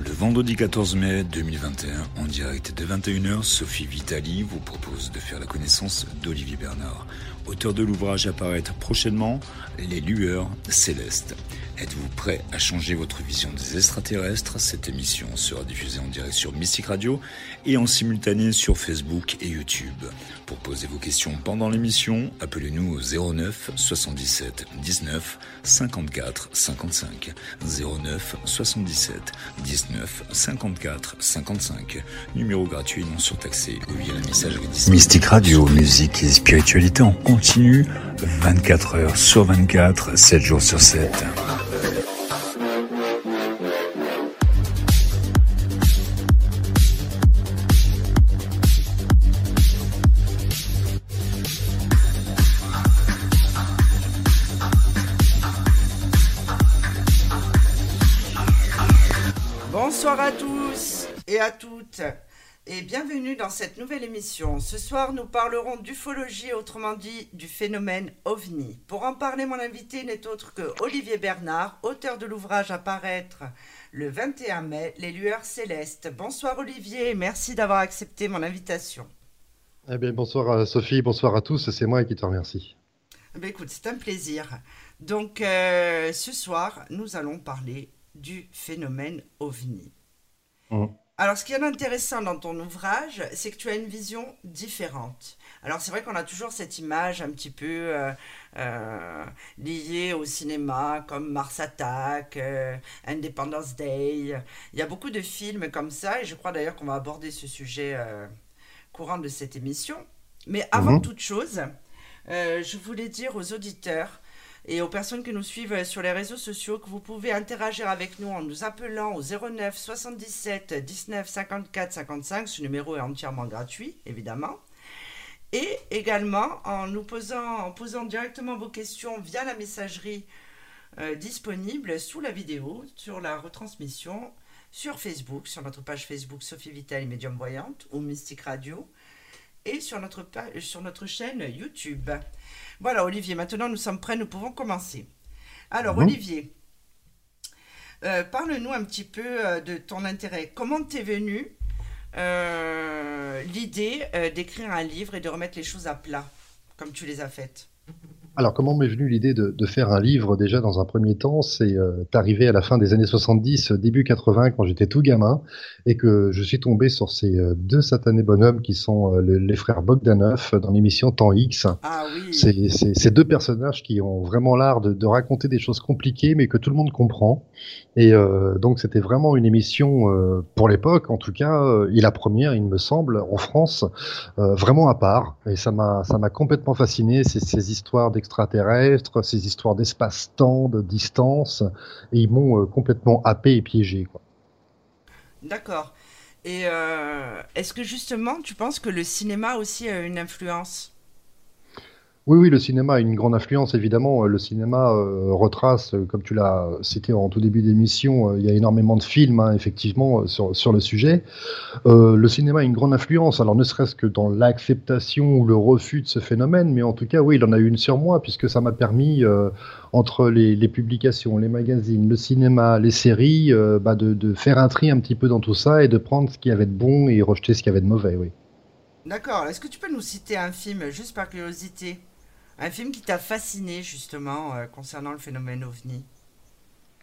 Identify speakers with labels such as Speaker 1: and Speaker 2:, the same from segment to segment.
Speaker 1: Le vendredi 14 mai 2021, en direct de 21h, Sophie Vitali vous propose de faire la connaissance d'Olivier Bernard, auteur de l'ouvrage apparaître prochainement Les Lueurs Célestes. Êtes-vous prêt à changer votre vision des extraterrestres? Cette émission sera diffusée en direct sur Mystic Radio et en simultané sur Facebook et YouTube. Pour poser vos questions pendant l'émission, appelez-nous au 09 77 19 54 55. 09 77 19 54 55. Numéro gratuit non surtaxé ou via la messagerie. Mystic Radio, musique et spiritualité en continu, 24 heures sur 24, 7 jours sur 7.
Speaker 2: Et à toutes et bienvenue dans cette nouvelle émission. Ce soir, nous parlerons d'ufologie, autrement dit du phénomène OVNI. Pour en parler, mon invité n'est autre que Olivier Bernard, auteur de l'ouvrage à paraître le 21 mai, Les Lueurs Célestes. Bonsoir Olivier, merci d'avoir accepté mon invitation.
Speaker 3: Eh bien, bonsoir à Sophie, bonsoir à tous, c'est moi qui te remercie.
Speaker 2: Eh bien, écoute, c'est un plaisir. Donc, euh, ce soir, nous allons parler du phénomène OVNI.
Speaker 3: Mmh.
Speaker 2: Alors, ce qui est intéressant dans ton ouvrage, c'est que tu as une vision différente. Alors, c'est vrai qu'on a toujours cette image un petit peu euh, euh, liée au cinéma, comme Mars Attack, euh, Independence Day. Il y a beaucoup de films comme ça, et je crois d'ailleurs qu'on va aborder ce sujet courant de cette émission. Mais avant
Speaker 3: Mhm.
Speaker 2: toute chose, je voulais dire aux auditeurs et aux personnes qui nous suivent sur les réseaux sociaux que vous pouvez interagir avec nous en nous appelant au 09 77 19 54 55. Ce numéro est entièrement gratuit, évidemment. Et également en nous posant, en posant directement vos questions via la messagerie euh, disponible sous la vidéo, sur la retransmission, sur Facebook, sur notre page Facebook Sophie Vital et Médium Voyante ou Mystique Radio, et sur notre, pa- sur notre chaîne YouTube. Voilà, Olivier, maintenant nous sommes prêts, nous pouvons commencer. Alors. Olivier, euh, parle-nous un petit peu euh, de ton intérêt. Comment t'es venu euh, l'idée d'écrire un livre et de remettre les choses à plat, comme tu les as faites?
Speaker 3: Alors, comment m'est venue l'idée de, de faire un livre déjà dans un premier temps? C'est euh, arrivé à la fin des années 70, euh, début 80, quand j'étais tout gamin, et que je suis tombé sur ces euh, deux satanés bonhommes qui sont euh, le- les frères Bogdanov dans l'émission Temps X.
Speaker 2: Ah oui,
Speaker 3: ces deux personnages qui ont vraiment l'art de, de raconter des choses compliquées, mais que tout le monde comprend. Et euh, donc, c'était vraiment une émission, euh, pour l'époque en tout cas, euh, et la première, il me semble, en France, vraiment à part. Et ça m'a complètement fasciné, ces, histoires d'extraterrestres, ces histoires d'espace-temps, de distance, et ils m'ont complètement happé et piégé.
Speaker 2: D'accord. Et est-ce que justement, tu penses que le cinéma aussi a une influence?
Speaker 3: Oui, oui, le cinéma a une grande influence, évidemment. Euh, Le cinéma euh, retrace, euh, comme tu l'as cité en tout début d'émission, il y a énormément de films, hein, effectivement, sur, le sujet. Le cinéma a une grande influence, alors ne serait-ce que dans l'acceptation ou le refus de ce phénomène, mais en tout cas, oui, il en a eu une sur moi, puisque ça m'a permis, entre les, publications, les magazines, le cinéma, les séries, bah, de, de faire un tri un petit peu dans tout ça et de prendre ce qu'il y avait de bon et rejeter ce qu'il y avait de mauvais, oui.
Speaker 2: D'accord. Est-ce que tu peux nous citer un film, juste par curiosité? Un film qui t'a fasciné, justement, euh, concernant le phénomène OVNI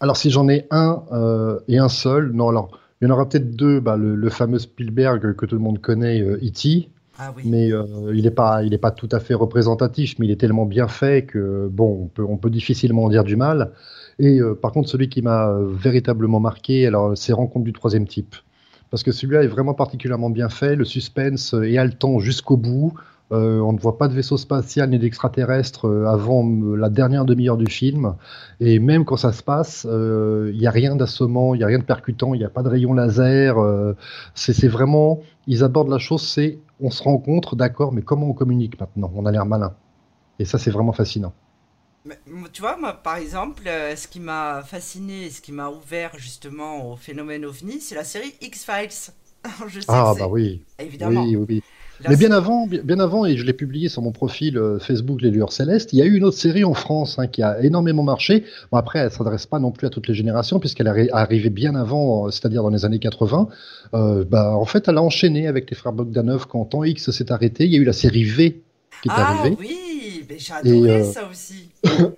Speaker 3: Alors si j'en ai un euh, et un seul, non alors il y en aura peut-être deux, bah, le, le fameux Spielberg que tout le monde connaît, euh, E.T.,
Speaker 2: Ah oui.
Speaker 3: mais euh, il n'est pas, il est pas tout à fait représentatif, mais il est tellement bien fait que bon, on peut, on peut difficilement en dire du mal. Et euh, par contre celui qui m'a euh, véritablement marqué, alors c'est Rencontre du troisième type, parce que celui-là est vraiment particulièrement bien fait, le suspense est haletant jusqu'au bout. Euh, on ne voit pas de vaisseau spatial ni d'extraterrestre euh, avant euh, la dernière demi-heure du film. Et même quand ça se passe, euh, il n'y a rien d'assommant, il n'y a rien de percutant, il n'y a pas de rayon laser. euh, c'est vraiment, ils abordent la chose, c'est on se rencontre, d'accord, mais comment on communique maintenant? On a l'air malin. Et ça, c'est vraiment fascinant.
Speaker 2: Mais, tu vois, moi, par exemple, euh, ce qui m'a fasciné, ce qui m'a ouvert justement au phénomène OVNI, c'est la série X-Files. Je sais
Speaker 3: Ah, bah oui.
Speaker 2: Évidemment.
Speaker 3: Oui, oui, oui. Mais bien avant, bien avant, et je l'ai publié sur mon profil euh, Facebook Les Lueurs Célestes, il y a eu une autre série en France hein, qui a énormément marché. Bon, après, elle s'adresse pas non plus à toutes les générations, puisqu'elle est arrivée bien avant, euh, c'est-à-dire dans les années 80. Euh, bah, en fait, elle a enchaîné avec les frères Bogdanov quand Temps X s'est arrêté. Il y a eu la série V qui est
Speaker 2: ah,
Speaker 3: arrivée.
Speaker 2: oui, j'ai adoré ça aussi.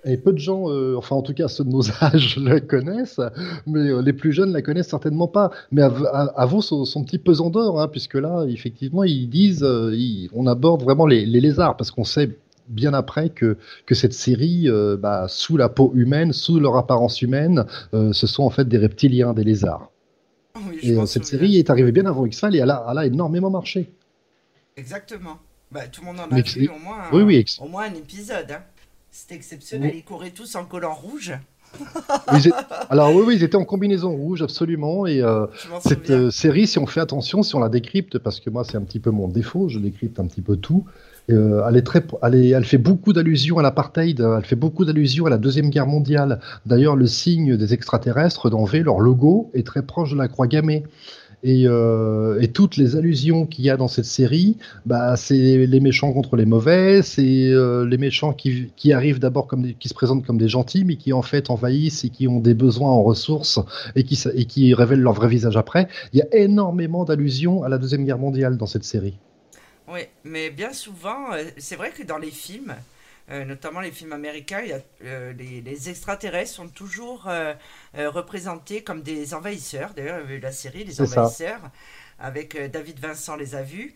Speaker 3: Et peu de gens, euh, enfin en tout cas ceux de nos âges la connaissent, mais euh, les plus jeunes la connaissent certainement pas. Mais avant son, son, petit pesant d'or, hein, puisque là, effectivement, ils disent, euh, on aborde vraiment les, les lézards, parce qu'on sait bien après que, que cette série, bah, sous la peau humaine, sous leur apparence humaine, ce sont en fait des reptiliens, des lézards. Oui, et cette série est arrivée bien avant X-Files et elle a, elle a énormément marché.
Speaker 2: Exactement. Bah, tout le monde en a vu au moins, oui, oui, au moins un épisode. Hein. C'était exceptionnel. Ils couraient tous en collant rouge.
Speaker 3: Alors oui, oui, ils étaient en combinaison rouge, absolument. Et euh, cette euh, série, si on fait attention, si on la décrypte, parce que moi c'est un petit peu mon défaut, je décrypte un petit peu tout. Euh, elle, est très, elle, elle fait beaucoup d'allusions à l'apartheid, elle fait beaucoup d'allusions à la Deuxième Guerre mondiale. D'ailleurs, le signe des extraterrestres dans V, leur logo, est très proche de la croix gammée. Euh, et, toutes les allusions qu'il y a dans cette série, bah, c'est les méchants contre les mauvais, c'est euh, les méchants qui, arrivent d'abord comme qui se présentent comme des gentils, mais qui en fait envahissent et qui ont des besoins en ressources et qui, et qui révèlent leur vrai visage après. Il y a énormément d'allusions à la deuxième guerre mondiale dans cette série.
Speaker 2: Oui, mais bien souvent, euh, c'est vrai que dans les films, euh, notamment les films américains, euh, les, extraterrestres sont toujours euh, représentés comme des envahisseurs. D'ailleurs, il y avait eu la série Les Envahisseurs, avec David Vincent les a vus.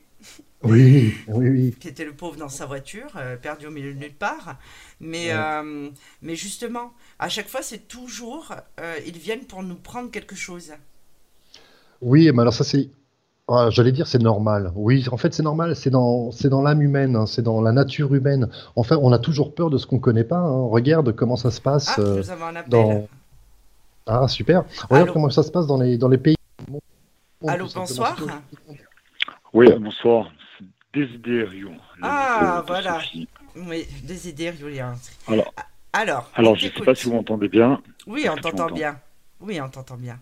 Speaker 3: Oui, oui, oui.
Speaker 2: Qui était le pauvre dans sa voiture, perdu au milieu de nulle part. Mais, mais justement, à chaque fois, c'est toujours, ils viennent pour nous prendre quelque chose.
Speaker 3: Oui, mais alors ça, c'est ah, j'allais dire c'est normal. Oui, en fait c'est normal, c'est dans c'est dans l'âme humaine, hein, c'est dans la nature humaine. En fait, on a toujours peur de ce qu'on connaît pas. Hein. Regarde comment ça se passe.
Speaker 2: Ah, nous euh, avons un appel. Dans...
Speaker 3: Ah super. Regarde comment ça se passe dans les dans les pays.
Speaker 2: Allô, bonsoir.
Speaker 4: Oui, bonsoir. Désidério.
Speaker 2: Ah voilà. Oui, Désidério.
Speaker 4: Alors. Alors. Alors, je ne sais pas si vous m'entendez bien.
Speaker 2: Oui, on t'entend bien. Oui, on t'entend bien.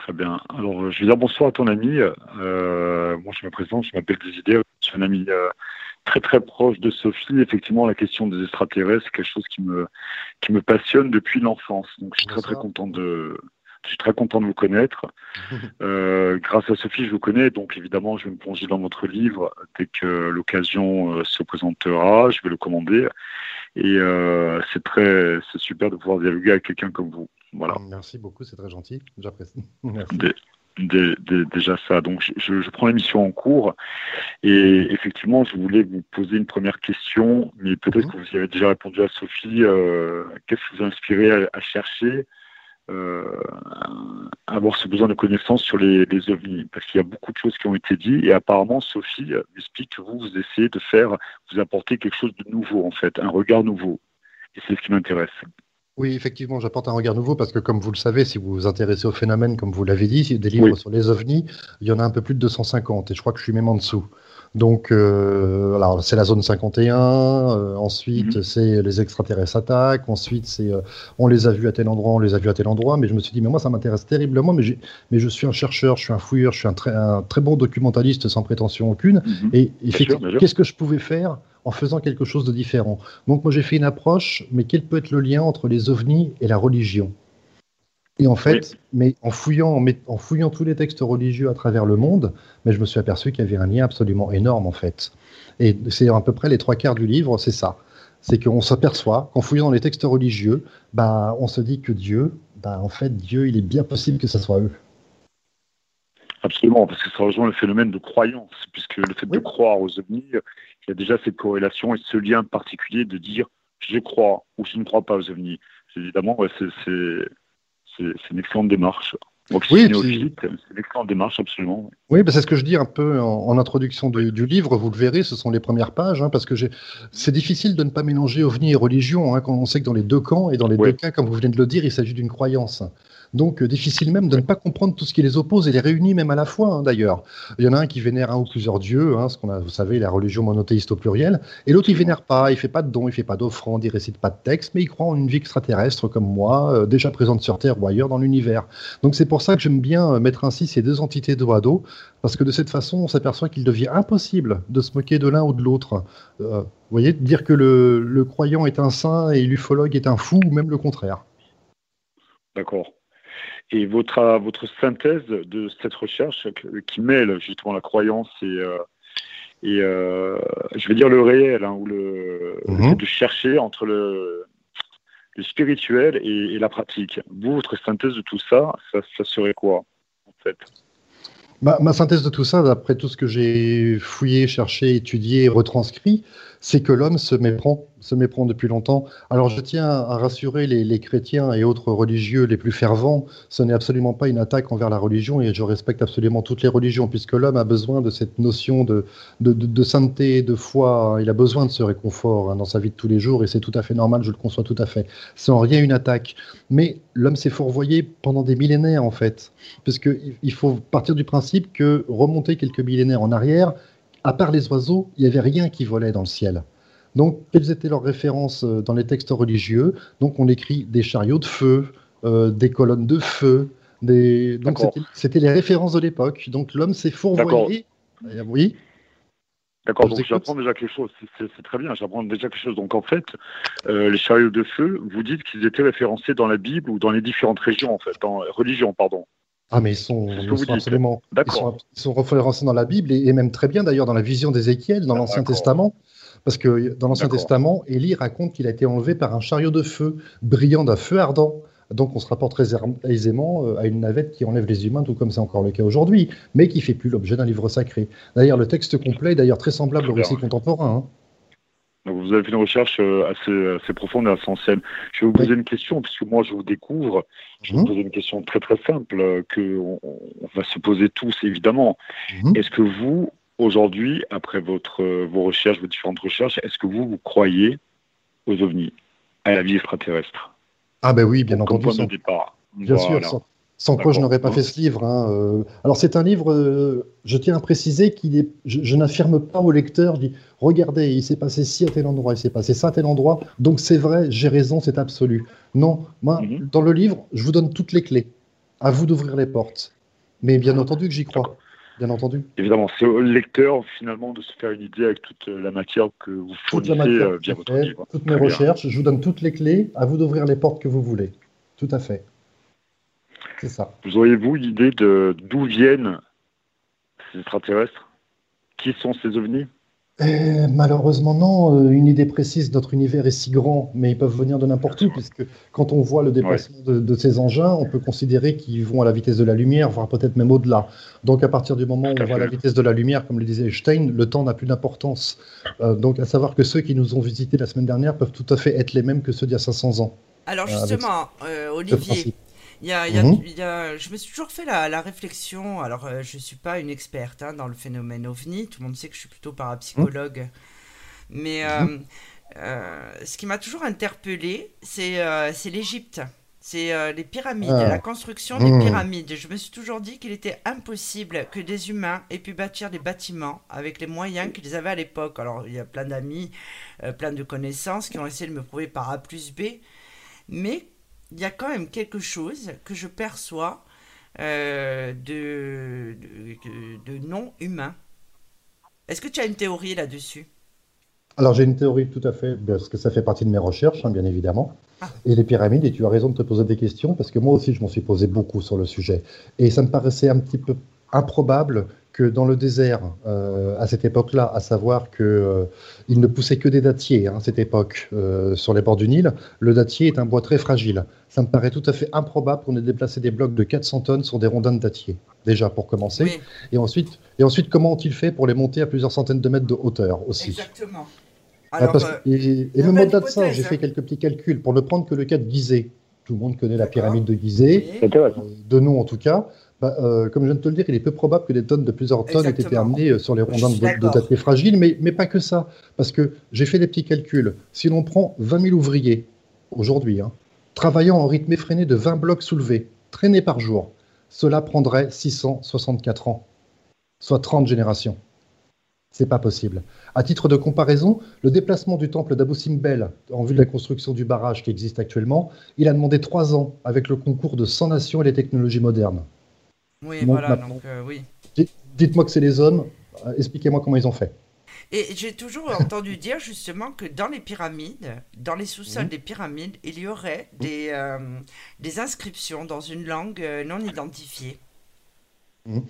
Speaker 4: Très bien. Alors, euh, je vais dire bonsoir à ton ami. Euh, moi, je me présente, je m'appelle Désidère. Je suis un ami euh, très très proche de Sophie. Effectivement, la question des extraterrestres, c'est quelque chose qui me qui me passionne depuis l'enfance. Donc, je suis très très content de je suis très content de vous connaître. grâce à Sophie, je vous connais, donc évidemment, je vais me plonger dans votre livre dès que l'occasion se présentera. Je vais le commander, et c'est très, c'est super de pouvoir dialoguer avec quelqu'un comme vous. Voilà.
Speaker 3: Merci beaucoup, c'est très gentil. J'apprécie.
Speaker 4: déjà ça. Donc je, je prends l'émission en cours et effectivement je voulais vous poser une première question, mais peut-être mhm. que vous y avez déjà répondu à Sophie. Euh, qu'est-ce qui vous a inspiré à, chercher euh, à avoir ce besoin de connaissance sur les, les ovnis? Parce qu'il y a beaucoup de choses qui ont été dites et apparemment Sophie explique que vous, vous essayez de faire, vous apporter quelque chose de nouveau en fait, un regard nouveau. Et c'est ce qui m'intéresse.
Speaker 3: Oui, effectivement, j'apporte un regard nouveau parce que, comme vous le savez, si vous vous intéressez au phénomène, comme vous l'avez dit, des livres sur les ovnis, il y en a un peu plus de 250 et je crois que je suis même en dessous. Donc, euh, alors c'est la zone 51, euh, ensuite mhm. c'est les extraterrestres attaquent, ensuite c'est euh, on les a vus à tel endroit, on les a vus à tel endroit, mais je me suis dit, mais moi ça m'intéresse terriblement, mais, mais je suis un chercheur, je suis un fouilleur, je suis un très, un très bon documentaliste sans prétention aucune, mhm. et effectivement, qu'est-ce que je pouvais faire en faisant quelque chose de différent? Donc moi j'ai fait une approche, mais quel peut être le lien entre les ovnis et la religion? Et en fait, mais en fouillant, en, fouillant tous les textes religieux à travers le monde, mais je me suis aperçu qu'il y avait un lien absolument énorme en fait. Et c'est à peu près les trois quarts du livre, c'est ça. C'est qu'on s'aperçoit qu'en fouillant dans les textes religieux, bah, on se dit que Dieu, bah, en fait, Dieu, il est bien possible que ce soit eux.
Speaker 4: Absolument, parce que ça rejoint le phénomène de croyance, puisque le fait de croire aux ovnis, il y a déjà cette corrélation et ce lien particulier de dire je crois ou je ne crois pas aux ovnis. Évidemment, c'est une excellente démarche. oui, c'est une excellente démarche, absolument.
Speaker 3: Oui, bah, c'est ce que je dis un peu en, introduction du, livre. Vous le verrez, ce sont les premières pages, hein, parce que c'est difficile de ne pas mélanger ovni et religion, hein, quand on sait que dans les deux camps, et dans les deux cas, comme vous venez de le dire, il s'agit d'une croyance. Donc, euh, difficile même de ne pas comprendre tout ce qui les oppose et les réunit même à la fois, hein, d'ailleurs. Il y en a un qui vénère un ou plusieurs dieux, hein, ce qu'on a, vous savez, la religion monothéiste au pluriel, et l'autre, il vénère pas, il fait pas de dons, il fait pas d'offrandes, il récite pas de texte, mais il croit en une vie extraterrestre comme moi, euh, déjà présente sur Terre ou ailleurs dans l'univers. Donc, c'est pour ça que j'aime bien mettre ainsi ces deux entités dos à dos, parce que de cette façon, on s'aperçoit qu'il devient impossible de se moquer de l'un ou de l'autre. Euh, vous voyez, dire que le, croyant est un saint et l'ufologue est un fou, ou même le contraire.
Speaker 4: D'accord. Et votre, votre synthèse de cette recherche qui mêle justement la croyance et, euh, et je vais dire le réel, hein, ou le, mhm. de chercher entre le, le spirituel et, la pratique. Vous, votre synthèse de tout ça, ça, serait quoi, en fait?
Speaker 3: Ma, synthèse de tout ça, d'après tout ce que j'ai fouillé, cherché, étudié, retranscrit, c'est que l'homme se méprend se méprend depuis longtemps. Alors je tiens à rassurer les, chrétiens et autres religieux les plus fervents, ce n'est absolument pas une attaque envers la religion et je respecte absolument toutes les religions puisque l'homme a besoin de cette notion de, de, sainteté, de foi, il a besoin de ce réconfort hein, dans sa vie de tous les jours et c'est tout à fait normal, je le conçois tout à fait. C'est en rien une attaque. Mais l'homme s'est fourvoyé pendant des millénaires en fait, puisqu'il faut partir du principe que remonter quelques millénaires en arrière, à part les oiseaux, il n'y avait rien qui volait dans le ciel. Donc, quelles étaient leurs références euh, dans les textes religieux? Donc, on écrit des chariots de feu, euh, des colonnes de feu. Des... Donc, c'était les références de l'époque. Donc, l'homme s'est fourvoyé.
Speaker 4: Euh, oui. D'accord, donc j'apprends déjà quelque chose, c'est très bien, j'apprends déjà quelque chose. Donc en fait, les chariots de feu, vous dites qu'ils étaient référencés dans la Bible ou dans les différentes régions, en fait, dans religions, pardon.
Speaker 3: Ah, mais ils sont, absolument. Ils sont, ils sont, référencés dans la Bible et, même très bien d'ailleurs dans la vision d'Ézéchiel, dans l'Ancien Testament. Parce que dans l'Ancien Testament, Élie raconte qu'il a été enlevé par un chariot de feu, brillant d'un feu ardent. Donc on se rapporte très aisément euh, à une navette qui enlève les humains, tout comme c'est encore le cas aujourd'hui, mais qui fait plus l'objet d'un livre sacré. D'ailleurs, le texte complet est d'ailleurs très semblable au récit contemporain. Hein.
Speaker 4: Donc vous avez fait une recherche euh, assez, assez profonde et assez ancienne. Je vais vous poser une question, puisque moi je vous découvre. Je vais vous mhm. poser une question très très simple euh, que on, va se poser tous évidemment. Mhm. Est-ce que vous, Aujourd'hui, après votre, vos recherches, vos différentes recherches, est-ce que vous, vous croyez aux ovnis, à la vie extraterrestre?
Speaker 3: Ah ben oui, bien entendu. Sans...
Speaker 4: départ.
Speaker 3: Bien sûr, sans, quoi je n'aurais pas fait ce livre. Hein, euh. Alors c'est un livre, euh, je tiens à préciser qu'il est, je, n'affirme pas au lecteur, je dis, regardez, il s'est passé ci à tel endroit, il s'est passé ça à tel endroit, donc c'est vrai, j'ai raison, c'est absolu. Non, moi, mhm. dans le livre, je vous donne toutes les clés. À vous d'ouvrir les portes. Mais bien entendu que j'y crois bien entendu.
Speaker 4: Évidemment, c'est au lecteur finalement de se faire une idée avec toute la matière que vous fournissez euh, via votre livre.
Speaker 3: Toutes mes recherches, je vous donne toutes les clés, à vous d'ouvrir les portes que vous voulez. Tout à fait. C'est ça.
Speaker 4: Vous auriez-vous une idée de d'où viennent ces extraterrestres? Qui sont ces ovnis?
Speaker 3: Eh, malheureusement, non. Euh, une idée précise, notre univers est si grand, mais ils peuvent venir de n'importe où, puisque quand on voit le déplacement de, ces engins, on peut considérer qu'ils vont à la vitesse de la lumière, voire peut-être même au-delà. Donc, à partir du moment où on voit la vitesse de la lumière, comme le disait Einstein, le temps n'a plus d'importance. Euh, donc, à savoir que ceux qui nous ont visités la semaine dernière peuvent tout à fait être les mêmes que ceux d'il y a 500 ans.
Speaker 2: Alors, euh, justement, Olivier. Il y a, mhm. il y a, je me suis toujours fait la, la réflexion. Alors, euh, je suis pas une experte hein, dans le phénomène ovni. Tout le monde sait que je suis plutôt parapsychologue. Mhm. Mais euh, mhm. euh, ce qui m'a toujours interpellé, c'est l'Égypte. C'est les pyramides, ah. la construction des pyramides. Je me suis toujours dit qu'il était impossible que des humains aient pu bâtir des bâtiments avec les moyens qu'ils avaient à l'époque. Alors, il y a plein d'amis, plein de connaissances qui ont essayé de me prouver par A plus B. Mais il y a quand même quelque chose que je perçois euh, de, de, non humain. Est-ce que tu as une théorie là-dessus?
Speaker 3: Alors j'ai une théorie tout à fait, parce que ça fait partie de mes recherches, hein, bien évidemment. Ah. Et les pyramides, et tu as raison de te poser des questions, parce que moi aussi je m'en suis posé beaucoup sur le sujet. Et ça me paraissait un petit peu improbable que dans le désert, euh, à cette époque-là, à savoir qu'il euh, ne poussait que des dattiers hein, à cette époque euh, sur les bords du Nil, le dattier est un bois très fragile. Ça me paraît tout à fait improbable qu'on ait déplacé des blocs de 400 tonnes sur des rondins de dattier, déjà pour commencer. Et, ensuite, et ensuite, comment ont-ils fait pour les monter à plusieurs centaines de mètres de hauteur aussi?
Speaker 2: Exactement.
Speaker 3: Ah, et, même au-delà de ça, j'ai fait quelques petits calculs pour ne prendre que le cas de Gizeh. Tout le monde connaît la pyramide de Gizeh, de nous en tout cas. Bah, euh, comme je viens de te le dire, il est peu probable que des tonnes de plusieurs tonnes aient été amenées euh, sur les rondins de, de fragiles, mais, mais, pas que ça. Parce que j'ai fait des petits calculs. Si l'on prend 20 000 ouvriers, aujourd'hui, hein, travaillant en rythme effréné de 20 blocs soulevés, traînés par jour, cela prendrait 664 ans, soit 30 générations. C'est pas possible. À titre de comparaison, le déplacement du temple d'Abu Simbel en vue de la construction du barrage qui existe actuellement, il a demandé trois ans avec le concours de 100 nations et les technologies modernes.
Speaker 2: Oui, voilà, donc euh, oui.
Speaker 3: Dites-moi que c'est les hommes, euh, expliquez-moi comment ils ont fait.
Speaker 2: Et j'ai toujours entendu dire justement que dans les pyramides, dans les sous-sols des pyramides, il y aurait des, euh, des inscriptions dans une langue non identifiée.
Speaker 3: Mmh.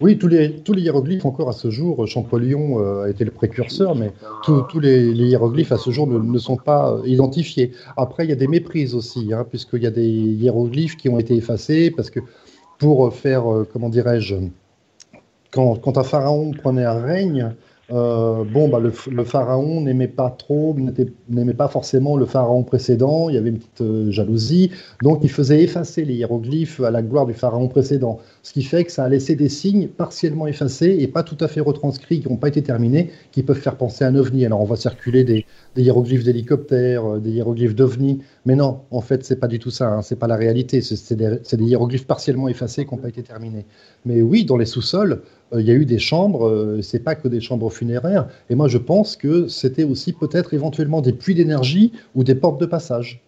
Speaker 3: Oui, tous les, tous les hiéroglyphes, encore à ce jour, Champollion euh, a été le précurseur, mais tous les, hiéroglyphes à ce jour ne, sont pas identifiés. Après, il y a des méprises aussi, hein, puisqu'il y a des hiéroglyphes qui ont été effacés, parce que pour faire, euh, comment dirais-je, quand, un pharaon prenait un règne, euh, bah, le, pharaon n'aimait pas trop, n'aimait pas forcément le pharaon précédent, il y avait une petite euh, jalousie, donc il faisait effacer les hiéroglyphes à la gloire du pharaon précédent, ce qui fait que ça a laissé des signes partiellement effacés et pas tout à fait retranscrits, qui n'ont pas été terminés, qui peuvent faire penser à un ovni. Alors on va circuler des, hiéroglyphes d'hélicoptères, euh, des hiéroglyphes d'ovni, mais non, en fait c'est pas du tout ça, hein, c'est pas la réalité, c'est des, des hiéroglyphes partiellement effacés qui n'ont pas été terminés. Mais oui, dans les sous-sols, euh, il y a eu des chambres, euh, c'est pas que des chambres funéraires. Et moi, je pense que c'était aussi peut-être éventuellement des puits d'énergie ou des portes de passage.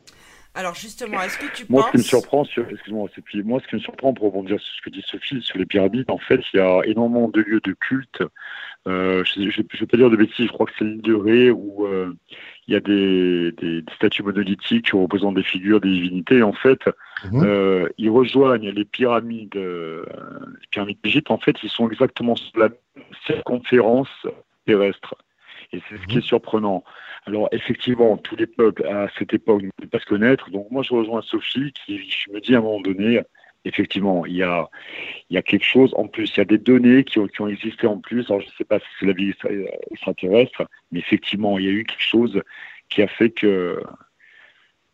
Speaker 2: Alors justement, est-ce que tu
Speaker 4: moi,
Speaker 2: penses...
Speaker 4: Ce qui me surprend, excuse-moi, moi, ce qui me surprend pour rebondir sur ce que dit Sophie sur les pyramides, en fait, il y a énormément de lieux de culte. Euh, je ne vais pas dire de bêtises, je crois que c'est l'île de Ré où il y a des, statues monolithiques qui représentent des figures, des divinités. En fait, mhm. euh, ils rejoignent les pyramides, euh, les pyramides d'Égypte. En fait, ils sont exactement sur la circonférence terrestre. Et c'est ce qui est mhm. surprenant. Alors, effectivement, tous les peuples à cette époque ne pouvaient pas se connaître. Donc, moi, je rejoins Sophie qui, je me dis à un moment donné, effectivement, il y a, il y a quelque chose en plus. Il y a des données qui ont, qui ont existé en plus. Alors, je ne sais pas si c'est la vie extraterrestre, mais effectivement, il y a eu quelque chose qui a fait que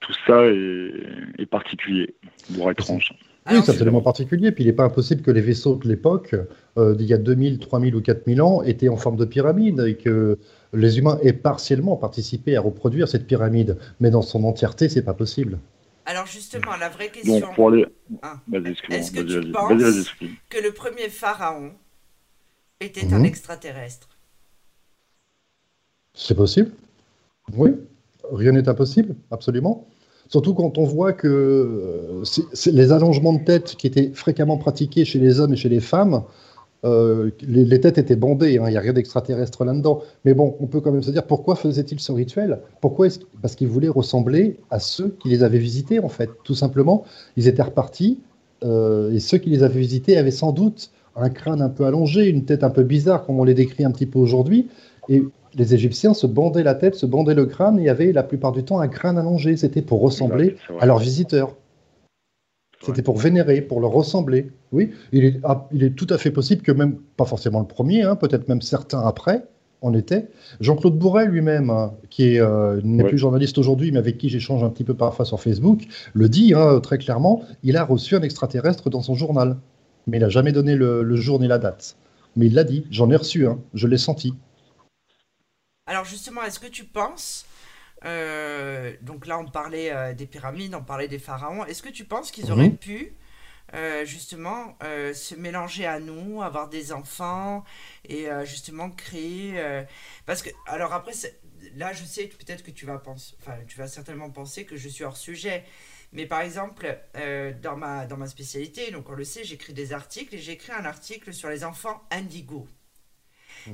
Speaker 4: tout ça est, particulier, voire étrange.
Speaker 3: Oui, c'est absolument particulier. Puis il n'est pas impossible que les vaisseaux de l'époque, euh, d'il y a 2000, 3000 ou 4000 ans, étaient en forme de pyramide et que les humains aient partiellement participé à reproduire cette pyramide. Mais dans son entièreté, c'est pas possible.
Speaker 2: Alors justement, la vraie question.
Speaker 4: Ah.
Speaker 2: Est-ce que tu penses que le premier pharaon était un mhm. extraterrestre?
Speaker 3: C'est possible. Oui. Rien n'est impossible, absolument. Surtout quand on voit que euh, les allongements de tête qui étaient fréquemment pratiqués chez les hommes et chez les femmes, euh, les, têtes étaient bandées, hein, il n'y a rien d'extraterrestre là-dedans. Mais bon, on peut quand même se dire pourquoi faisait-il ce rituel? Pourquoi Parce qu'ils voulaient ressembler à ceux qui les avaient visités, en fait. Tout simplement, ils étaient repartis, euh, et ceux qui les avaient visités avaient sans doute un crâne un peu allongé, une tête un peu bizarre, comme on les décrit un petit peu aujourd'hui. Et les Égyptiens se bandaient la tête, se bandaient le crâne et avaient la plupart du temps un crâne allongé. C'était pour ressembler à leurs visiteurs. C'était pour vénérer, pour leur ressembler. Oui, il est, ah, il est, tout à fait possible que même, pas forcément le premier, hein, peut-être même certains après, en étaient. Jean-Claude Bourret lui-même, hein, qui euh, n'est plus journaliste aujourd'hui, mais avec qui j'échange un petit peu parfois sur Facebook, le dit hein, très clairement, il a reçu un extraterrestre dans son journal. Mais il n'a jamais donné le, jour ni la date. Mais il l'a dit, j'en ai reçu un, je l'ai senti.
Speaker 2: Alors justement, est-ce que tu penses euh, donc là, on parlait euh, des pyramides, on parlait des pharaons. Est-ce que tu penses qu'ils auraient pu euh, justement se mélanger à nous, avoir des enfants et justement créer Parce que alors après, là, je sais peut-être que tu vas penser, enfin, tu vas certainement penser que je suis hors sujet. Mais par exemple, dans, ma, dans ma spécialité, donc on le sait, j'écris des articles et j'ai écrit un article sur les enfants indigos.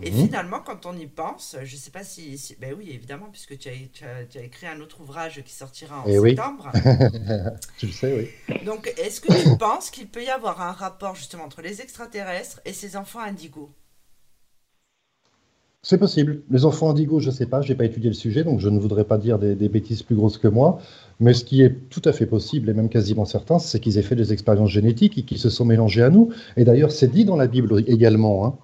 Speaker 2: Et mhm. finalement, quand on y pense, je ne sais pas si, Ben oui, évidemment, puisque tu as, tu as, écrit un autre ouvrage qui sortira en eh septembre.
Speaker 3: tu le sais, oui.
Speaker 2: Donc, est-ce que tu penses qu'il peut y avoir un rapport justement entre les extraterrestres et ces enfants indigos?
Speaker 3: C'est possible. Les enfants indigos, je ne sais pas, je n'ai pas étudié le sujet, donc je ne voudrais pas dire des, bêtises plus grosses que moi. Mais ce qui est tout à fait possible, et même quasiment certain, c'est qu'ils aient fait des expériences génétiques et qu'ils se sont mélangés à nous. Et d'ailleurs, c'est dit dans la Bible également. Hein.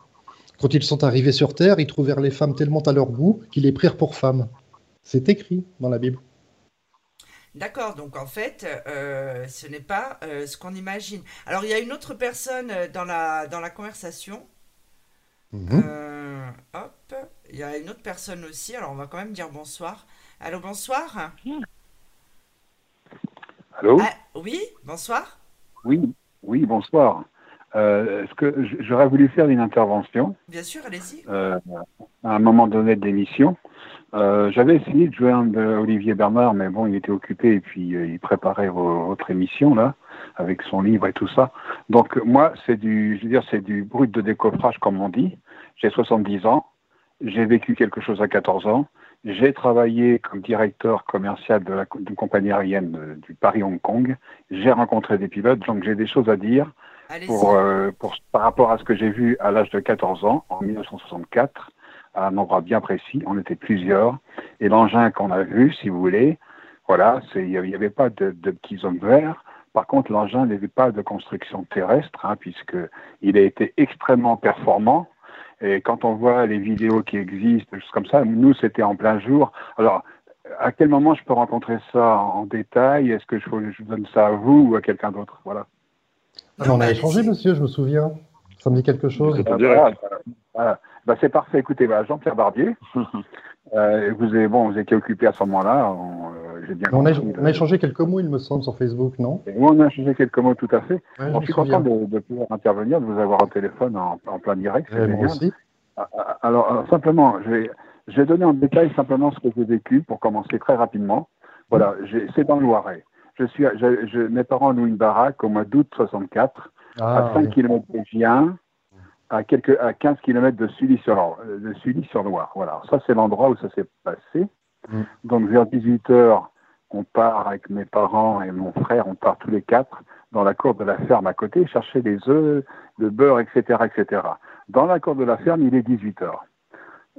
Speaker 3: Quand ils sont arrivés sur Terre, ils trouvèrent les femmes tellement à leur goût qu'ils les prirent pour femmes. C'est écrit dans la Bible.
Speaker 2: D'accord, donc en fait, euh, ce n'est pas euh, ce qu'on imagine. Alors, il y a une autre personne euh, dans la, dans la conversation. Mhm. hop, il y a une autre personne aussi. Alors, on va quand même dire bonsoir. Allô, bonsoir.
Speaker 5: Allô
Speaker 2: ah, Oui, bonsoir.
Speaker 5: Oui, oui, bonsoir. Est-ce que j'aurais voulu faire une intervention
Speaker 2: Bien sûr, allez-y.
Speaker 5: à un moment donné de l'émission. J'avais essayé de joindre Olivier Bernard, mais bon, il était occupé et puis il préparait votre émission là, avec son livre et tout ça. Donc moi, c'est du, je veux dire, c'est du brut de décoffrage comme on dit. J'ai 70 ans, j'ai vécu quelque chose à 14 ans. J'ai travaillé comme directeur commercial de la compagnie aérienne du Paris-Hong Kong. J'ai rencontré des pilotes, donc j'ai des choses à dire pour, euh, pour, par rapport à ce que j'ai vu à l'âge de 14 ans, en 1964, à un endroit bien précis. On était plusieurs. Et l'engin qu'on a vu, si vous voulez, voilà, il n'y avait pas de, de, petits hommes verts. Par contre, l'engin n'avait pas de construction terrestre, hein, puisqu'il a été extrêmement performant. Et quand on voit les vidéos qui existent, choses comme ça, nous, c'était en plein jour. Alors, à quel moment je peux rencontrer ça en détail? Est-ce que je, je, donne ça à vous ou à quelqu'un d'autre? Voilà.
Speaker 3: Ah, on a échangé, monsieur, je me souviens. Ça me dit quelque chose.
Speaker 5: Bah, c'est parfait. Écoutez, bah, Jean-Pierre Barbier, euh, vous, avez, bon, vous étiez occupé à ce moment-là.
Speaker 3: Euh, bien on, a, échangé quelques mots, il me semble, sur Facebook, non?
Speaker 5: Oui, on a échangé quelques mots, tout à fait. je suis content de, pouvoir intervenir, de vous avoir au téléphone en, plein direct.
Speaker 3: moi aussi.
Speaker 5: Ah, ah, alors, simplement, je vais, je vais donner en détail simplement ce que j'ai vécu pour commencer très rapidement. Voilà, c'est dans le Loiret. Je suis, je, mes parents louent une baraque au mois d'août 64, à 5 km de Gien, à, quelques, à 15 km de Sully-sur-Loire. sur Voilà, ça c'est l'endroit où ça s'est passé. Mm. Donc vers 18 h on part avec mes parents et mon frère, on part tous les quatre dans la cour de la ferme à côté chercher des œufs, le beurre, etc., etc. Dans la cour de la ferme, il est 18 h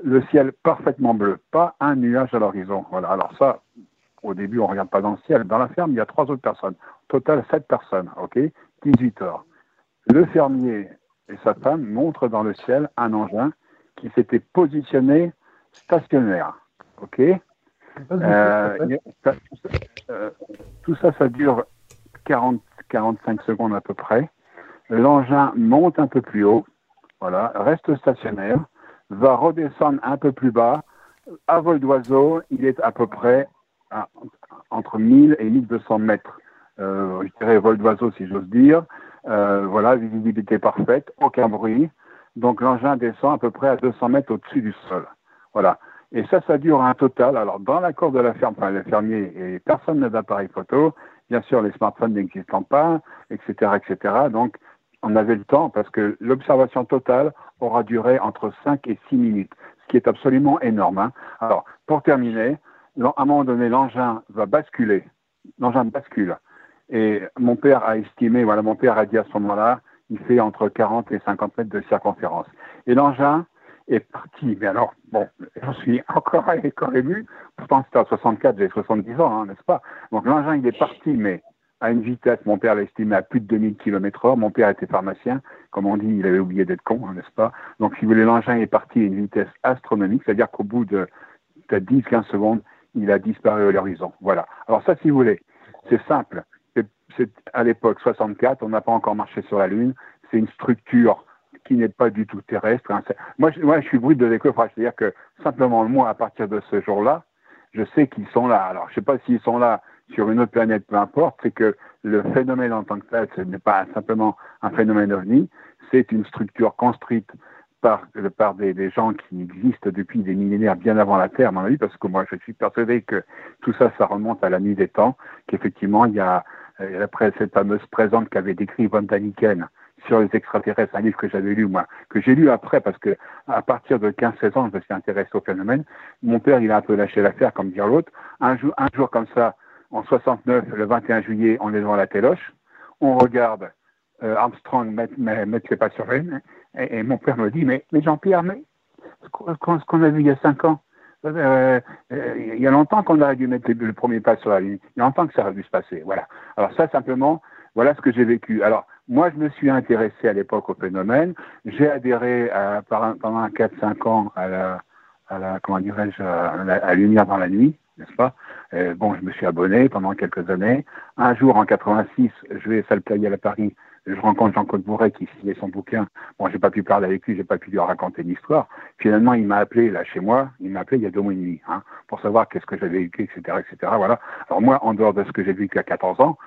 Speaker 5: Le ciel parfaitement bleu, pas un nuage à l'horizon. Voilà. Alors ça, au début, on regarde pas dans le ciel. Dans la ferme, il y a trois autres personnes. Total, sept personnes. OK? 18 heures. Le fermier et sa femme montrent dans le ciel un engin qui s'était positionné stationnaire. OK? Euh, euh, tout ça, ça dure 40, 45 secondes à peu près. L'engin monte un peu plus haut, voilà, reste stationnaire, va redescendre un peu plus bas. À vol d'oiseau, il est à peu près entre 1000 et 1200 mètres. Euh, je dirais vol d'oiseau si j'ose dire. Euh, voilà, visibilité parfaite, aucun bruit. Donc l'engin descend à peu près à 200 mètres au-dessus du sol. Voilà. Et ça, ça dure un total. Alors dans l'accord de la ferme, enfin les fermiers et personne n'a d'appareil photo. Bien sûr, les smartphones n'existant pas, etc., etc. Donc on avait le temps parce que l'observation totale aura duré entre 5 et 6 minutes, ce qui est absolument énorme. Hein. Alors pour terminer, à un moment donné, l'engin va basculer. L'engin bascule. Et mon père a estimé, voilà, mon père a dit à ce moment-là, il fait entre 40 et 50 mètres de circonférence. Et l'engin est parti. Mais alors, bon, j'en suis encore, encore ému. Pourtant, c'était à 64, j'ai 70 ans, hein, n'est-ce pas? Donc l'engin, il est parti, mais à une vitesse, mon père l'a estimé à plus de 2000 km heure. Mon père était pharmacien. Comme on dit, il avait oublié d'être con, hein, n'est-ce pas? Donc, si vous voulez, l'engin est parti à une vitesse astronomique, c'est-à-dire qu'au bout de peut-être 10-15 secondes, il a disparu à l'horizon. Voilà. Alors ça, si vous voulez, c'est simple. C'est à l'époque 64, on n'a pas encore marché sur la Lune. C'est une structure qui n'est pas du tout terrestre. Hein. Moi, je, moi, je suis brut de décoffrage, c'est-à-dire que simplement moi, à partir de ce jour-là, je sais qu'ils sont là. Alors, je ne sais pas s'ils sont là sur une autre planète, peu importe. C'est que le phénomène en tant que tel, ce n'est pas simplement un phénomène ovni, c'est une structure construite par, par des, des, gens qui existent depuis des millénaires bien avant la Terre, à mon avis, parce que moi, je suis persuadé que tout ça, ça remonte à la nuit des temps, qu'effectivement, il y a, euh, cette fameuse présente qu'avait décrit Von Daniken sur les extraterrestres, un livre que j'avais lu, moi, que j'ai lu après, parce que à partir de 15-16 ans, je me suis intéressé au phénomène. Mon père, il a un peu lâché l'affaire, comme dire l'autre. Un jour, un jour comme ça, en 69, le 21 juillet, on est devant la téloche, on regarde euh, Armstrong mettre, mettre ses pas sur une, et, mon père me dit, mais, mais Jean-Pierre, mais ce qu'on a vu il y a cinq ans, euh, euh, il y a longtemps qu'on aurait dû mettre le, premier pas sur la ligne. Il y a longtemps que ça aurait dû se passer. Voilà. Alors ça, simplement, voilà ce que j'ai vécu. Alors, moi, je me suis intéressé à l'époque au phénomène. J'ai adhéré pendant 4-5 ans à la, comment dirais-je, à, Lumière dans la nuit, n'est-ce pas? Euh, Bon, je me suis abonné pendant quelques années. Un jour, en 86, je vais à à Paris je rencontre Jean-Claude Bourret qui signait son bouquin. Bon, j'ai pas pu parler avec lui, j'ai pas pu lui raconter l'histoire. Finalement, il m'a appelé là chez moi, il m'a appelé il y a deux mois et demi, hein, pour savoir qu'est-ce que j'avais vécu, etc., etc. Voilà. Alors moi, en dehors de ce que j'ai vécu à 14 ans,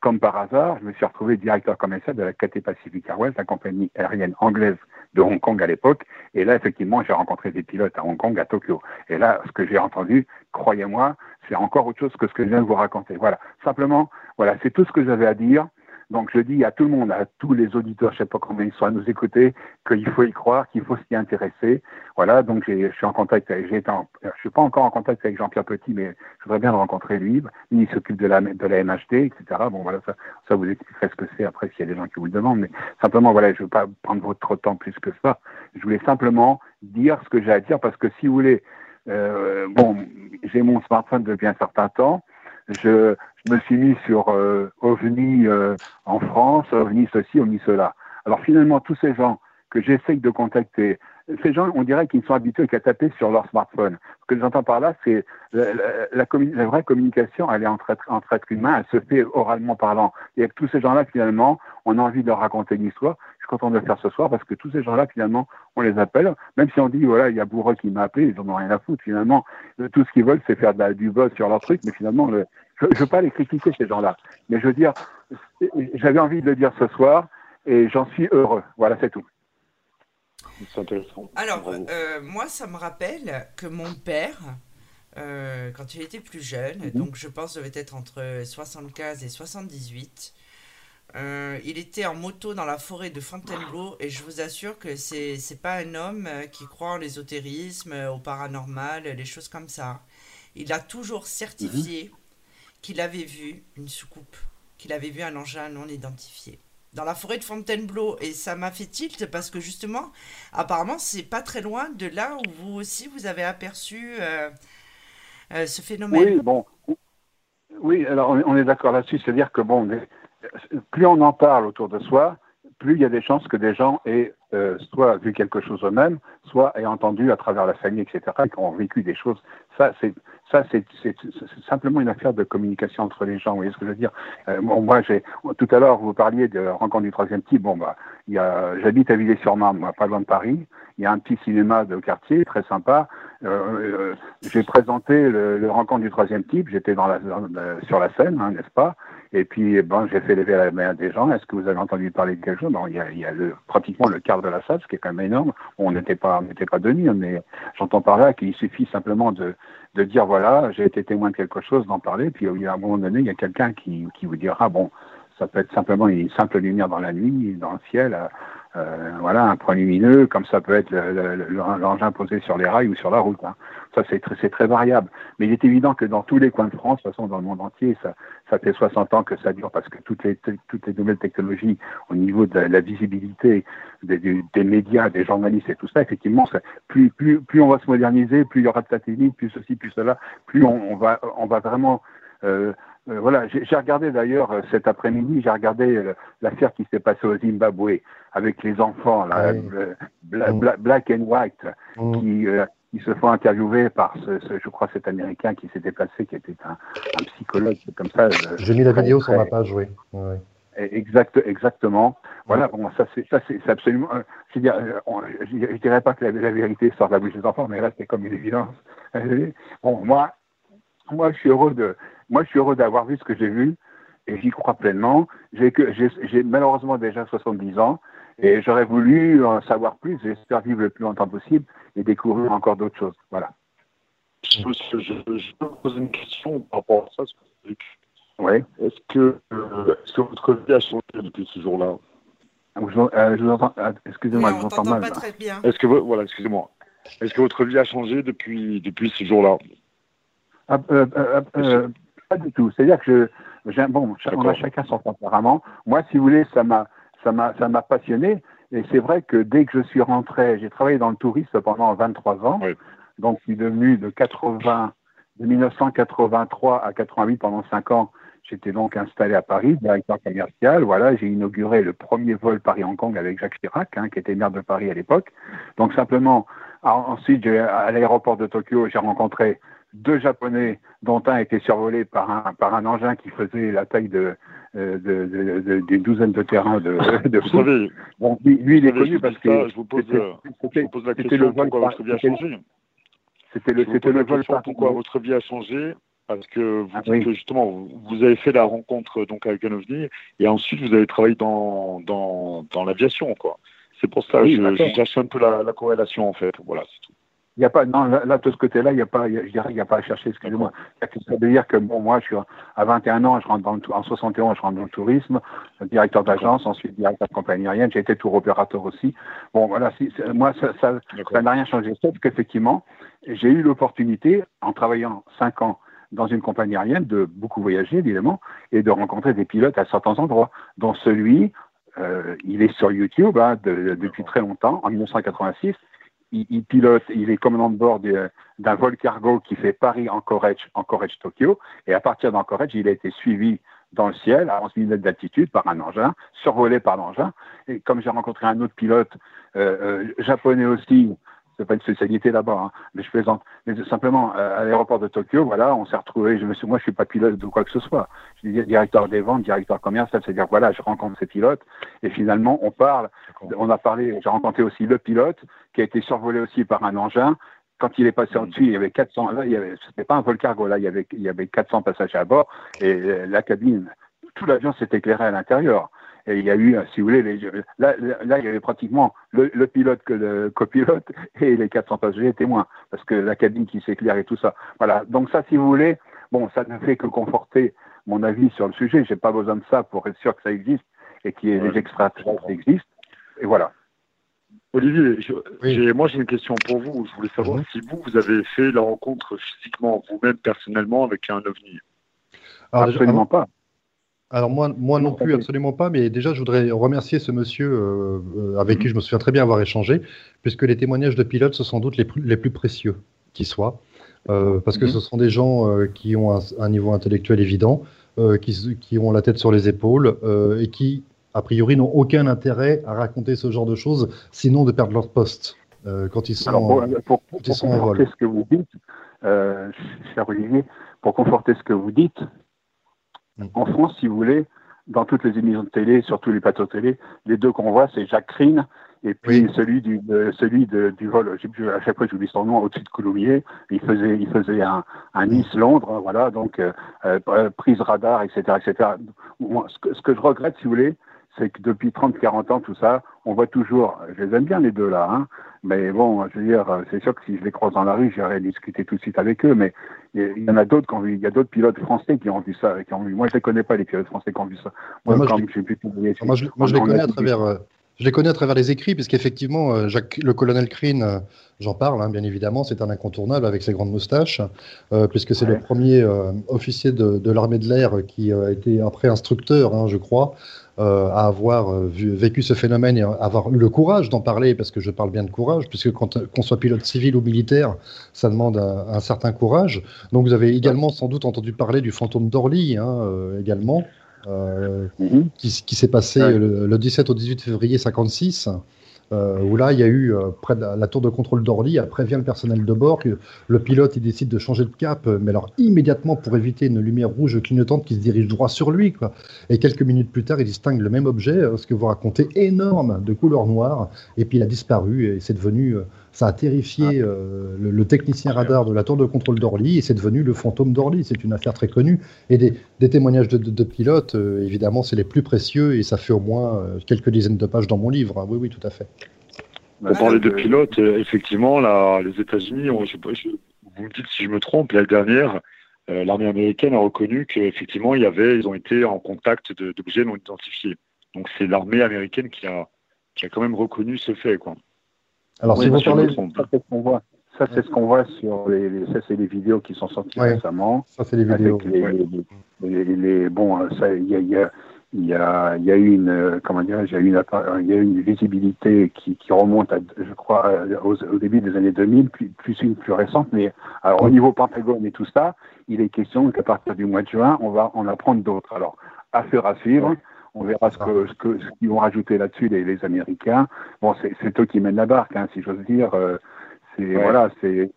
Speaker 5: comme par hasard, je me suis retrouvé directeur commercial de la KT Pacific Airways, la compagnie aérienne anglaise de Hong Kong à l'époque. Et là, effectivement, j'ai rencontré des pilotes à Hong Kong, à Tokyo. Et là, ce que j'ai entendu, croyez-moi, c'est encore autre chose que ce que je viens de vous raconter. Voilà. Simplement, voilà, c'est tout ce que j'avais à dire. Donc je dis à tout le monde, à tous les auditeurs, je sais pas combien ils sont à nous écouter, qu'il faut y croire, qu'il faut s'y intéresser. Voilà, donc je suis en contact, avec, j'ai je suis pas encore en contact avec Jean-Pierre Petit, mais je voudrais bien le rencontrer lui. Il s'occupe de la de la MHD, etc. Bon voilà, ça, ça vous expliquerait ce que c'est après s'il y a des gens qui vous le demandent, mais simplement voilà, je veux pas prendre votre temps plus que ça. Je voulais simplement dire ce que j'ai à dire parce que si vous voulez, euh, bon, j'ai mon smartphone depuis un certain temps. Je, je me suis mis sur euh, OVNI euh, en France, OVNI ceci, OVNI cela. Alors finalement, tous ces gens que j'essaye de contacter, ces gens, on dirait qu'ils sont habitués qu'à taper sur leur smartphone. Ce que j'entends par là, c'est la, la, la, vraie communication, elle est entre, entre êtres humains, elle se fait oralement parlant. Et tous ces gens-là, finalement, on a envie de leur raconter une histoire. Content de le faire ce soir parce que tous ces gens-là, finalement, on les appelle. Même si on dit, voilà, il y a Bourreau qui m'a appelé, ils n'en ont rien à foutre. Finalement, tout ce qu'ils veulent, c'est faire du buzz sur leur truc, mais finalement, le, je ne veux pas les critiquer, ces gens-là. Mais je veux dire, j'avais envie de le dire ce soir et j'en suis heureux. Voilà, c'est tout.
Speaker 2: C'est intéressant. Alors, euh, moi, ça me rappelle que mon père, euh, quand il était plus jeune, mhm. donc je pense devait être entre 75 et 78, euh, il était en moto dans la forêt de Fontainebleau et je vous assure que c'est pas un homme qui croit en l'ésotérisme, au paranormal, les choses comme ça. Il a toujours certifié mhm qu'il avait vu une soucoupe, qu'il avait vu un engin non identifié dans la forêt de Fontainebleau et ça m'a fait tilt parce que justement apparemment c'est pas très loin de là où vous aussi vous avez aperçu euh, euh, ce phénomène.
Speaker 5: Oui bon oui alors on est d'accord là-dessus c'est-à-dire que bon plus on en parle autour de soi plus il y a des chances que des gens aient euh, soit vu quelque chose eux-mêmes, soit aient entendu à travers la famille, etc., qui ont vécu des choses. Ça, c'est ça, c'est simplement une affaire de communication entre les gens. Vous voyez ce que je veux dire? Euh, Moi, j'ai tout à l'heure, vous parliez de rencontre du troisième type. Bon, bah, j'habite à Villers-sur-Marne, pas loin de Paris. Il y a un petit cinéma de quartier très sympa. Euh, euh j'ai présenté le, le, rencontre du troisième type. J'étais dans la, sur la scène, hein, n'est-ce pas? Et puis, bon, j'ai fait lever la main des gens. Est-ce que vous avez entendu parler de quelque chose? Bon, il y a, il y a le, pratiquement le quart de la salle, ce qui est quand même énorme. on n'était pas, on n'était pas de nuit, mais j'entends par là qu'il suffit simplement de de dire voilà, j'ai été témoin de quelque chose, d'en parler, puis à un moment donné, il y a quelqu'un qui, qui vous dira bon, ça peut être simplement une simple lumière dans la nuit, dans le ciel, euh, voilà, un point lumineux, comme ça peut être l'engin posé sur les rails ou sur la route. Hein. Ça, c'est très, très variable. Mais il est évident que dans tous les coins de France, de toute façon, dans le monde entier, ça, ça fait 60 ans que ça dure parce que toutes les, toutes les nouvelles technologies au niveau de la, visibilité des, médias, des journalistes et tout ça, effectivement, ça, plus, plus, plus on va se moderniser, plus il y aura de satellites, plus ceci, plus cela, plus on, on va, on va vraiment euh, euh, voilà, j'ai regardé d'ailleurs euh, cet après-midi, j'ai regardé l'affaire qui s'est passée au Zimbabwe avec les enfants, là, mm. black and white, mm. qui, qui, se font interviewer par, ce, je crois, cet Américain qui s'est déplacé, qui était un, un psychologue, comme ça.
Speaker 3: J'ai mis la vidéo sur ma page, oui.
Speaker 5: Exact, exactement. Voilà, bon, ça c'est ça c'est absolument. je, dire, je, dirais pas que la, vérité sort de la bouche des enfants, mais là c'est comme une évidence. Bon, moi, moi je suis heureux de, moi, je suis heureux d'avoir vu ce que j'ai vu et j'y crois pleinement. J'ai malheureusement déjà 70 ans et j'aurais voulu en savoir plus. J'espère vivre le plus longtemps possible et découvrir encore d'autres choses. Voilà.
Speaker 4: Je, je, peux poser une question par rapport à ça.
Speaker 5: Oui.
Speaker 4: Est-ce que, euh, est que votre vie a changé depuis ce jour-là?
Speaker 5: Euh, je, vous entends. Euh, excusez-moi, je vous entends mal.
Speaker 2: Pas très bien.
Speaker 4: Est-ce que voilà, excusez-moi. Est-ce que votre vie a changé depuis depuis ce jour-là?
Speaker 5: Ah, pas du tout. C'est-à-dire que je, bon, on a chacun son tempérament. Moi, si vous voulez, ça m'a, ça m'a, ça m'a passionné. Et c'est vrai que dès que je suis rentré, j'ai travaillé dans le tourisme pendant 23 ans. Donc, je suis devenu de 80, de 1983 à 88 pendant 5 ans. J'étais donc installé à Paris, directeur commercial. Voilà, j'ai inauguré le premier vol Paris-Hong Kong avec Jacques Chirac, hein, qui était maire de Paris à l'époque. Donc simplement, ensuite, à l'aéroport de Tokyo, j'ai rencontré deux Japonais, dont un était survolé par un, par un engin qui faisait la taille de, euh, de, de, d'une douzaine de terrains de, de
Speaker 4: Vous savez,
Speaker 5: bon, lui, il est connu parce que
Speaker 4: je vous pose, euh, je vous pose la question le pourquoi votre vie a changé.
Speaker 5: C'était le, c'était le vol
Speaker 4: pourquoi votre vie a changé Parce que vous ah dites que justement, vous avez fait la rencontre donc avec un ovni et ensuite vous avez travaillé dans, dans, dans l'aviation, quoi. C'est pour ça que je, je, cherche un peu la, la corrélation, en fait. Voilà, c'est tout.
Speaker 5: Il n'y a pas, non, là, de ce côté-là, il n'y a pas, je dirais, il n'y a pas à chercher, excusez-moi. Ça veut dire que, bon, moi, je suis à 21 ans, je rentre dans le, en 71, je rentre dans le tourisme, directeur d'agence, ensuite directeur de compagnie aérienne, j'ai été tour opérateur aussi. Bon, voilà, si, moi, ça, ça, ça n'a rien changé. Sauf qu'effectivement, j'ai eu l'opportunité, en travaillant 5 ans dans une compagnie aérienne, de beaucoup voyager, évidemment, et de rencontrer des pilotes à certains endroits, dont celui, euh, il est sur YouTube hein, depuis très longtemps, en 1986, il, pilote, il est commandant de bord d'un vol cargo qui fait Paris-Anchorage, Anchorage-Tokyo. Et à partir d'Anchorage, il a été suivi dans le ciel à 11 000 mètres d'altitude par un engin, survolé par l'engin. Et comme j'ai rencontré un autre pilote euh, euh, japonais aussi, c'est pas une spécialité là-bas, hein, mais je plaisante. Mais simplement, euh, à l'aéroport de Tokyo, voilà, on s'est retrouvé. Je me suis, moi, je suis pas pilote de quoi que ce soit. Je suis directeur des ventes, directeur commercial, c'est-à-dire voilà, je rencontre ces pilotes et finalement, on parle. On a parlé. J'ai rencontré aussi le pilote qui a été survolé aussi par un engin. Quand il est passé en dessus, il y avait 400. Là, il y avait, c'était pas un vol cargo. Là, il y avait, il y avait 400 passagers à bord et euh, la cabine, tout l'avion s'est éclairé à l'intérieur. Et il y a eu, si vous voulez, les, là, là, il y avait pratiquement le, pilote que le copilote et les 400 passagers témoins, parce que la cabine qui s'éclaire et tout ça. Voilà. Donc ça, si vous voulez, bon, ça ne fait que conforter mon avis sur le sujet. J'ai pas besoin de ça pour être sûr que ça existe et que les extraterrestres existent. Et voilà.
Speaker 4: Olivier, moi j'ai une question pour vous. Je voulais savoir mhm. si vous, vous avez fait la rencontre physiquement, vous-même personnellement, avec un ovni.
Speaker 5: Absolument pas.
Speaker 3: Alors moi, moi non plus, absolument pas. Mais déjà, je voudrais remercier ce monsieur euh, euh, avec qui mhm. je me souviens très bien avoir échangé, puisque les témoignages de pilotes sont sans doute les plus, les plus précieux qui soient, euh, parce que mhm. ce sont des gens qui ont un, niveau intellectuel évident, qui, qui, ont la tête sur les épaules et qui, a priori, n'ont aucun intérêt à raconter ce genre de choses, sinon de perdre leur poste quand ils sont,
Speaker 5: Alors, pour, pour, pour, conforter ce que vous dites, cher Olivier, pour conforter ce que vous dites, en France, si vous voulez, dans toutes les émissions de télé, sur tous les plateaux de télé, les deux qu'on voit, c'est Jacques Crine et puis celui du celui du vol. À chaque fois, j'oublie son nom au-dessus de Coulommiers. Il faisait il faisait un, un Nice Londres, voilà, donc euh, euh, prise radar, etc., etc. ce, que, ce que je regrette, si vous voulez, c'est que depuis 30-40 ans, tout ça, on voit toujours, je les aime bien les deux là, hein, mais bon, je veux dire, c'est sûr que si je les croise dans la rue, j'irai discuter tout de suite avec eux, mais il y en a d'autres qui ont vu, il y a d'autres pilotes français qui ont vu ça, qui ont vu. Moi, je les connais pas les pilotes français qui ont vu ça.
Speaker 3: Moi, moi, je, moi, je, moi, je les connais à travers, euh, je les connais à travers les écrits, puisqu'effectivement, euh, Jacques, le colonel Crine, euh, j'en parle, hein, bien évidemment, c'est un incontournable avec ses grandes moustaches, euh, puisque c'est le premier officier de, de l'armée de l'air qui a été après instructeur, hein, je crois, à avoir vu, vécu ce phénomène et avoir eu le courage d'en parler, parce que je parle bien de courage, puisque quand qu'on soit pilote civil ou militaire, ça demande un, un, certain courage. Donc vous avez également sans doute entendu parler du fantôme d'Orly, hein, également. Euh, mhm. qui, s'est passé le, 17 au 18 février 56. Euh, où là, il y a eu, euh, près de la, tour de contrôle d'Orly, après vient le personnel de bord, que le pilote il décide de changer de cap, mais alors immédiatement pour éviter une lumière rouge clignotante qui se dirige droit sur lui. Et quelques minutes plus tard, il distingue le même objet, ce que vous racontez, énorme, de couleur noire, et puis il a disparu, et c'est devenu ça a terrifié ah. euh, le, technicien radar de la tour de contrôle d'Orly et c'est devenu le fantôme d'Orly. C'est une affaire très connue. Et des, témoignages de, pilotes, euh, évidemment, c'est les plus précieux et ça fait au moins euh, quelques dizaines de pages dans mon livre. Oui, oui, tout à fait.
Speaker 4: On parlait de pilotes, effectivement, là, les États-Unis, vous me dites si je me trompe, la dernière, l'armée américaine a reconnu qu'effectivement, il y avait, ils ont été en contact d'objets non identifiés. Donc c'est l'armée américaine qui a, qui a quand même reconnu ce fait, quoi.
Speaker 5: Alors, si vous parlez, ça c'est ce qu'on voit. Ça c'est ce qu'on voit sur les, ça c'est les vidéos qui sont sorties récemment.
Speaker 3: Ça c'est les vidéos.
Speaker 5: Les, les, bon, ça il y a, y a il y a, il y a eu une, comment dire, il y a une, il y a une visibilité qui, qui remonte, à, je crois, au, au, début des années 2000, puis plus une plus récente. Mais alors, au niveau Pentagone et tout ça, il est question qu'à partir du mois de juin, on va en apprendre d'autres. Alors, affaire à suivre. On verra ce que ce que ce qu'ils vont rajouter là-dessus les, les, Américains. Bon, c'est eux qui mènent la barque, hein, si j'ose dire. Euh, voilà, c'est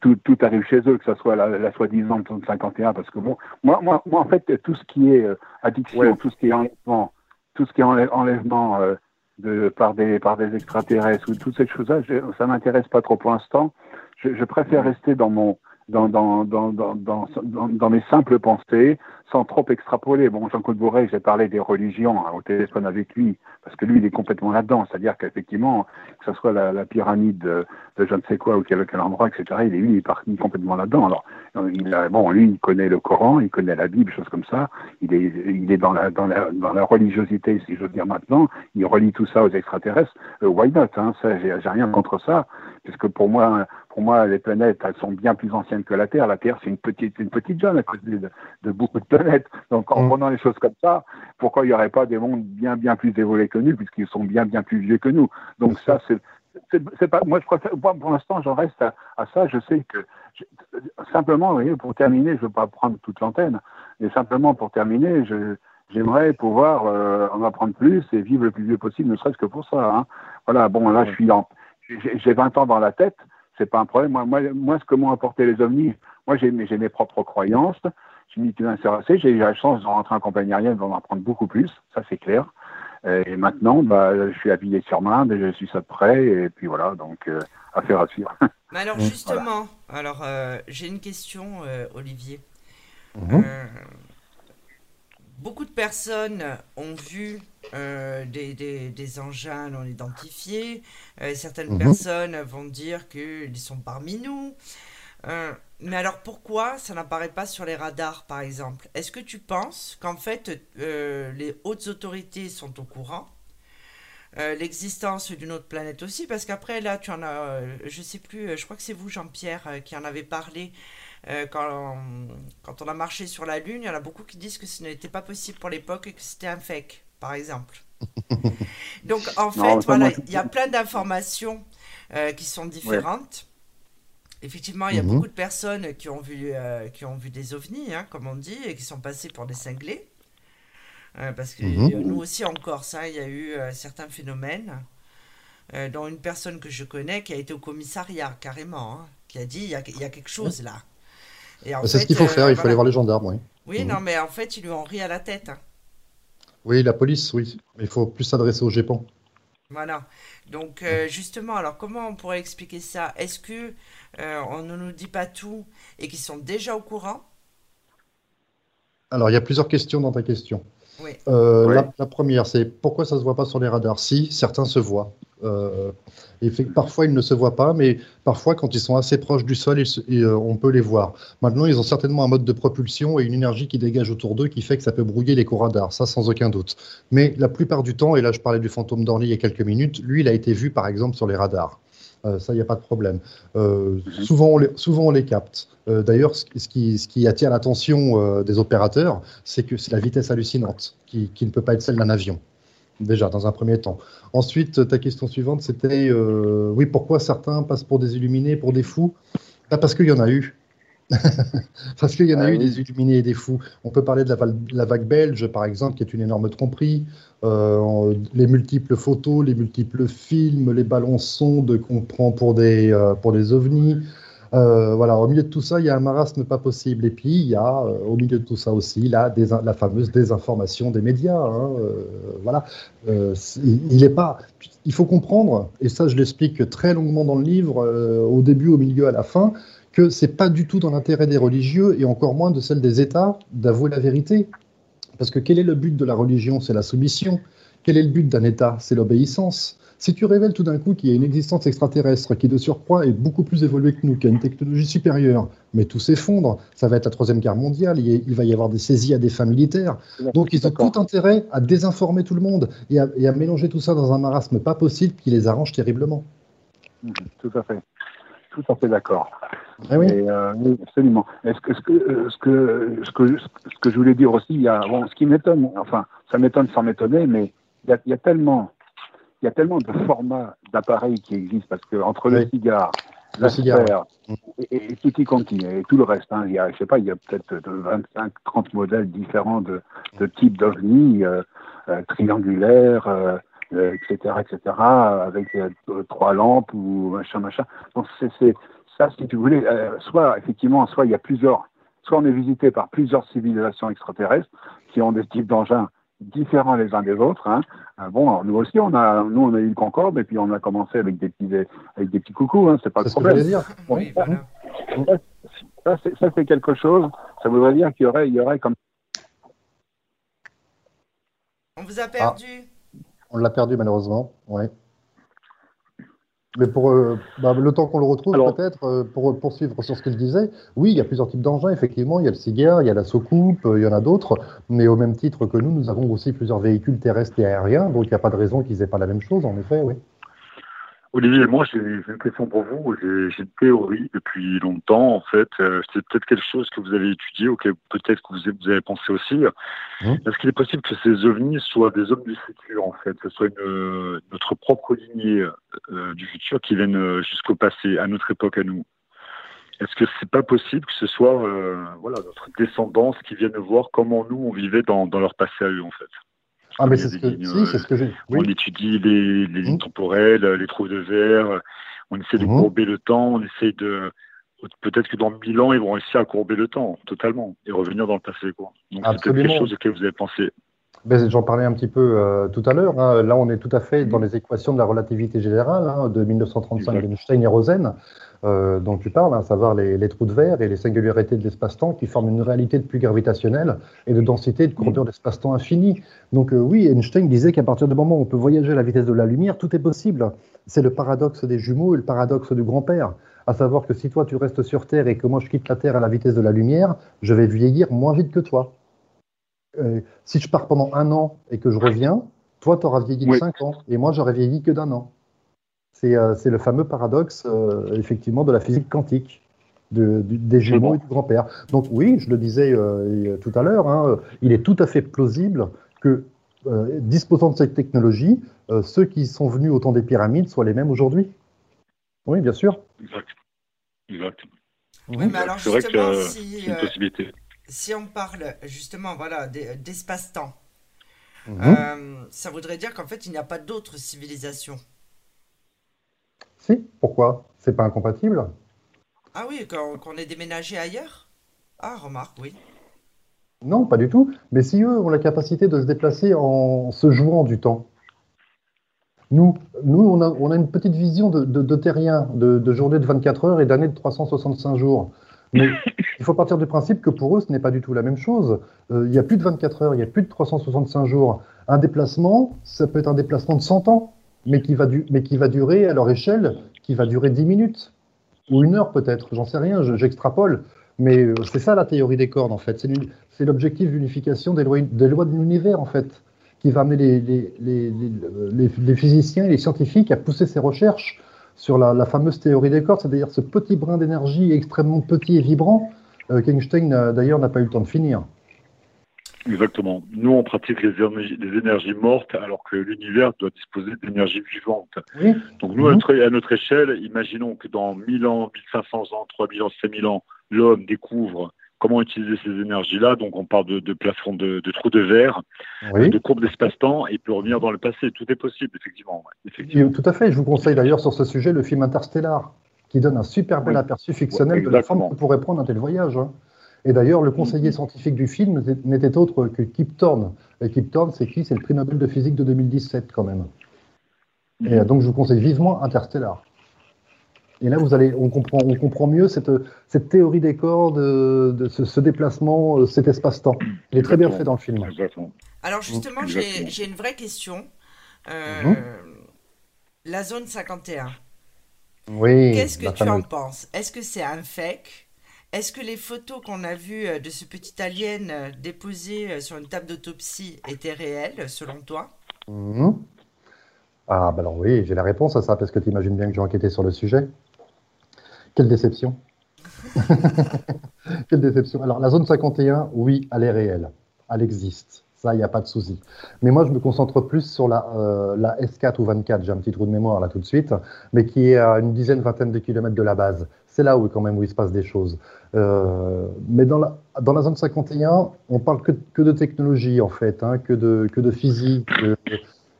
Speaker 5: tout, tout, arrive chez eux, que ce soit la, la soi-disant 51, parce que bon, moi, moi, moi, en fait, tout ce qui est euh, addiction, tout ce qui est enlèvement, tout ce qui est enlèvement euh, de par des par des extraterrestres ou toutes ces choses-là, ça m'intéresse pas trop pour l'instant. Je, je, préfère rester dans mon dans, dans, dans, dans, dans, dans mes simples pensées, sans trop extrapoler. Bon, Jean-Claude Bourret, j'ai parlé des religions hein, au téléphone avec lui, parce que lui, il est complètement là-dedans. C'est-à-dire qu'effectivement, que ce soit la, la pyramide de, de, je ne sais quoi ou quel, quel endroit, etc., il est, lui, il est parti complètement là-dedans. Alors, il a, bon, lui, il connaît le Coran, il connaît la Bible, choses comme ça. Il est, il est dans la, dans la, dans la religiosité, si j'ose dire maintenant. Il relie tout ça aux extraterrestres. Euh, why not hein, j'ai rien contre ça, puisque pour moi, pour moi, les planètes, elles sont bien plus anciennes que la Terre. La Terre, c'est une petite, une petite zone à côté de, de, beaucoup de planètes. Donc, en mm. prenant les choses comme ça, pourquoi il n'y aurait pas des mondes bien, bien plus évolués que nous, puisqu'ils sont bien, bien plus vieux que nous? Donc, ça, c'est c'est pas moi je préfère pour l'instant j'en reste à, ça je sais que simplement vous voyez, pour terminer je ne veux pas prendre toute l'antenne mais simplement pour terminer j'aimerais pouvoir euh, en apprendre plus et vivre le plus vieux possible ne serait-ce que pour ça hein. voilà bon là je suis en j'ai 20 ans dans la tête c'est pas un problème. Moi, moi, moi ce que m'ont apporté les ovnis, moi, j'ai mes, mes propres croyances. Je m'y suis intéressé. J'ai eu la chance de rentrer en compagnie aérienne, d'en apprendre beaucoup plus. Ça, c'est clair. Et maintenant, bah, je suis habillé sur main, je suis ça de près, et puis voilà, donc euh, affaire à suivre.
Speaker 2: Mais alors justement, alors euh, j'ai une question, euh, Olivier. Mhm beaucoup de personnes ont vu euh, des, des, engins non identifiés. Euh, certaines mhm. personnes vont dire qu'ils sont parmi nous. Euh, mais alors pourquoi ça n'apparaît pas sur les radars, par exemple? Est-ce que tu penses qu'en fait les hautes autorités sont au courant l'existence d'une autre planète aussi, parce qu'après là, tu en as, je sais plus, je crois que c'est vous, Jean-Pierre, qui en avez parlé euh, quand, quand on a marché sur la Lune, il y en a beaucoup qui disent que ce n'était pas possible pour l'époque et que c'était un fake, par exemple. Donc en fait, voilà, il y a plein d'informations euh, qui sont différentes. Effectivement, il y a mhm. beaucoup de personnes qui ont vu, euh, qui ont vu des ovnis, hein, comme on dit, et qui sont passées pour des cinglés. parce que mhm. nous aussi en Corse, hein, il y a eu certains phénomènes, dont une personne que je connais qui a été au commissariat carrément, hein, qui a dit il y a, il y a quelque chose là.
Speaker 3: C'est ce qu'il faut faire, il faut aller voir les gendarmes, oui.
Speaker 2: Oui, mhm. non, mais en fait, ils lui ont ri à la tête. Hein.
Speaker 3: Oui, la police, oui. Mais il faut plus s'adresser au GEPAN.
Speaker 2: Voilà. Donc, euh, justement, alors comment on pourrait expliquer ça? Est-ce que euh, on ne nous dit pas tout et qu'ils sont déjà au courant?
Speaker 3: Alors, il y a plusieurs questions dans ta question. Euh, la, la, première, c'est pourquoi ça ne se voit pas sur les radars? Si, certains se voient. Euh, et parfois, ils ne se voient pas, mais parfois, quand ils sont assez proches du sol, euh, on peut les voir. Maintenant, ils ont certainement un mode de propulsion et une énergie qui dégage autour d'eux qui fait que ça peut brouiller les radars, ça sans aucun doute. Mais la plupart du temps, et là je parlais du fantôme d'Orly il y a quelques minutes, lui, il a été vu par exemple sur les radars. Euh, ça, il n'y a pas de problème. Mhm. souvent, on les, souvent, on les capte. D'ailleurs, ce, qui, ce, qui, attire l'attention des opérateurs, c'est que c'est la vitesse hallucinante qui, qui ne peut pas être celle d'un avion déjà, dans un premier temps. Ensuite, ta question suivante, c'était, euh, oui, pourquoi certains passent pour des illuminés, pour des fous? Bah, Parce qu'il y en a eu. parce qu'il y en a ah eu des illuminés et des fous. On peut parler de la, vague belge, par exemple, qui est une énorme tromperie. Euh, les multiples photos, les multiples films, les ballons sondes qu'on prend pour des, euh, pour des ovnis. Euh, voilà, au milieu de tout ça, il y a un marasme pas possible. Et puis, il y a euh, au milieu de tout ça aussi la, fameuse désinformation des médias. Hein, euh, voilà, il est pas. Il faut comprendre, et ça, je l'explique très longuement dans le livre, au début, au milieu, à la fin, que c'est pas du tout dans l'intérêt des religieux et encore moins de celle des États d'avouer la vérité. Parce que quel est le but de la religion? C'est la soumission. Quel est le but d'un État? C'est l'obéissance. Si tu révèles tout d'un coup qu'il y a une existence extraterrestre qui, de surcroît, est beaucoup plus évoluée que nous, qui a une technologie supérieure, mais tout s'effondre, ça va être la Troisième Guerre mondiale, il, va y avoir des saisies à des fins militaires. Donc ils ont tout intérêt à désinformer tout le monde et à, mélanger tout ça dans un marasme pas possible qui les arrange terriblement.
Speaker 5: Mmh, tout à fait. Tout à fait d'accord. Ah oui. Euh, absolument. Est-ce que, ce, que, euh, ce, que, ce, que, ce que je voulais dire aussi, il y a, bon, ce qui m'étonne, enfin, ça m'étonne sans m'étonner, mais il y, a, tellement il y a tellement de formats d'appareils qui existent parce que entre le cigare, la sphère et, et Tiki Conti et tout le reste, hein, il y a, je sais pas, il y a peut-être 25, 30 modèles différents de, de types d'ovnis, euh, euh, triangulaires, euh, etc., etc., avec trois lampes ou machin, machin. Donc c'est ça, si tu voulais, soit effectivement, soit il y a plusieurs, soit on est visité par plusieurs civilisations extraterrestres qui ont des types d'engins différents les uns des autres. Hein. Euh, bon, nous aussi, on a, nous, on a eu le Concorde et puis on a commencé avec des petits, avec des petits coucous. Hein, c'est pas le problème.
Speaker 3: oui, voilà.
Speaker 5: Ça, c'est quelque chose. Ça voudrait dire qu'il y aurait, il y aurait comme.
Speaker 2: On vous a perdu.
Speaker 3: Ah, on l'a perdu malheureusement. Ouais. Mais pour euh, bah, le temps qu'on le retrouve, peut-être, euh, pour poursuivre sur ce que je disais, oui, il y a plusieurs types d'engins, effectivement. Il y a le cigare, il y a la soucoupe, euh, il y en a d'autres. Mais au même titre que nous, nous avons aussi plusieurs véhicules terrestres et aériens. Donc il n'y a pas de raison qu'ils aient pas la même chose, en effet, oui.
Speaker 4: Olivier, moi j'ai une question pour vous. J'ai une théorie depuis longtemps en fait. Euh, c'est peut-être quelque chose que vous avez étudié ou que peut-être que vous avez, pensé aussi. Mmh. Est-ce qu'il est possible que ces ovnis soient des hommes du futur en fait, que ce soit une, notre propre lignée euh, du futur qui viennent jusqu'au passé, à notre époque à nous? Est-ce que c'est pas possible que ce soit euh, voilà notre descendance qui viennent voir comment nous on vivait dans, dans leur passé à eux en fait?
Speaker 3: Ah, mais c'est ce, que, j'ai.
Speaker 4: On étudie les, les lignes mmh. temporelles, les trous de verre, on essaie de mmh. courber le temps, on essaie de. Peut-être que dans 1000 ans, ils vont réussir à courber le temps, totalement, et revenir dans le passé. Quoi. Donc c'est quelque chose auquel vous avez pensé.
Speaker 3: Ben, j'en parlais un petit peu euh, tout à l'heure. Hein. Là, on est tout à fait dans mmh. les équations de la relativité générale hein, de 1935 d'Einstein et Rosen. Euh, dont tu parles, à savoir les, trous de verre et les singularités de l'espace-temps qui forment une réalité de plus gravitationnelle et de densité de courbure mm. d'espace-temps infini. Donc euh, oui, Einstein disait qu'à partir du moment où on peut voyager à la vitesse de la lumière, tout est possible. C'est le paradoxe des jumeaux et le paradoxe du grand-père. À savoir que si toi tu restes sur Terre et que moi je quitte la Terre à la vitesse de la lumière, je vais vieillir moins vite que toi. Euh, si je pars pendant un an et que je reviens, toi tu auras vieilli de 5 ans et moi j'aurais vieilli que d'un an. Euh, c'est le fameux paradoxe, euh, effectivement, de la physique quantique. des jumeaux et du grand-père. Donc oui, je le disais euh, tout à l'heure, hein, il est tout à fait plausible que, disposant de cette technologie, ceux qui sont venus au temps des pyramides soient les mêmes aujourd'hui. Oui, bien sûr.
Speaker 4: Exact. exact.
Speaker 2: Oui, mais alors justement, si, une possibilité. Si on parle justement voilà, d'espace-temps, mhm. ça voudrait dire qu'en fait, il n'y a pas d'autres civilisations.
Speaker 3: Si, pourquoi? C'est pas incompatible?
Speaker 2: Ah oui, qu'on ait déménagé ailleurs? Ah, remarque, oui.
Speaker 3: Non, pas du tout. Mais si eux ont la capacité de se déplacer en se jouant du temps, nous, nous on, a, une petite vision de, de, terrien, de, journée de 24 heures et d'année de 365 jours. Mais il faut partir du principe que pour eux, ce n'est pas du tout la même chose. Euh, il y a plus de 24 heures, il y a plus de 365 jours. Un déplacement, ça peut être un déplacement de 100 ans mais qui, va mais qui va durer à leur échelle, qui va durer 10 minutes ou une heure peut-être, j'en sais rien, j'extrapole. Mais euh, c'est ça la théorie des cordes en fait. C'est l'objectif d'unification des lois, des lois de l'univers en fait, qui va amener les, les, les, les, physiciens et les scientifiques à pousser ces recherches sur la, la fameuse théorie des cordes, c'est-à-dire ce petit brin d'énergie extrêmement petit et vibrant euh, qu'Einstein d'ailleurs n'a pas eu le temps de finir.
Speaker 4: Exactement. Nous, on pratique les énergies, mortes alors que l'univers doit disposer d'énergie vivante. Donc nous, à, notre, échelle, imaginons que dans 1000 ans, 1500 ans, 3000 ans, 5000 ans, l'homme découvre comment utiliser ces énergies-là. Donc on parle de, de plafonds de, trous de verre, de courbes d'espace-temps, et peut revenir dans le passé. Tout est possible, effectivement.
Speaker 3: tout à fait. Je vous conseille d'ailleurs sur ce sujet le film Interstellar, qui donne un super bel aperçu fictionnel de la forme que pourrait prendre un tel voyage. Hein. Et d'ailleurs, le conseiller scientifique du film n'était autre que Kip Thorne. Et Kip Thorne, c'est qui? C'est le prix Nobel de physique de 2017 quand même. Et donc, je vous conseille vivement Interstellar. Et là, vous allez, on comprend, on comprend mieux cette, cette théorie des cordes, de, ce, déplacement, euh, cet espace-temps. Il est très bien fait dans le film.
Speaker 2: Alors justement, j'ai une vraie question. Euh, mhm. La zone 51.
Speaker 3: Oui.
Speaker 2: Qu'est-ce que tu en penses? Est-ce que c'est un fake? Est-ce que les photos qu'on a vues euh, de ce petit alien déposé sur une table d'autopsie étaient réelles, selon toi?
Speaker 3: Mhm. Ah, bah alors oui, j'ai la réponse à ça, parce que tu imagines bien que j'ai enquêté sur le sujet. Quelle déception Quelle déception. Alors, la zone 51, oui, elle est réelle. Elle existe. Ça, il n'y a pas de souci. Mais moi, je me concentre plus sur la, la S4 ou 24, j'ai un petit trou de mémoire là tout de suite, mais qui est à une dizaine, vingtaine de kilomètres de la base. C'est là où, quand même, où il se passe des choses. Euh, mais dans la, dans la zone 51, on parle que, que de technologie, en fait, hein, que, de, que de physique,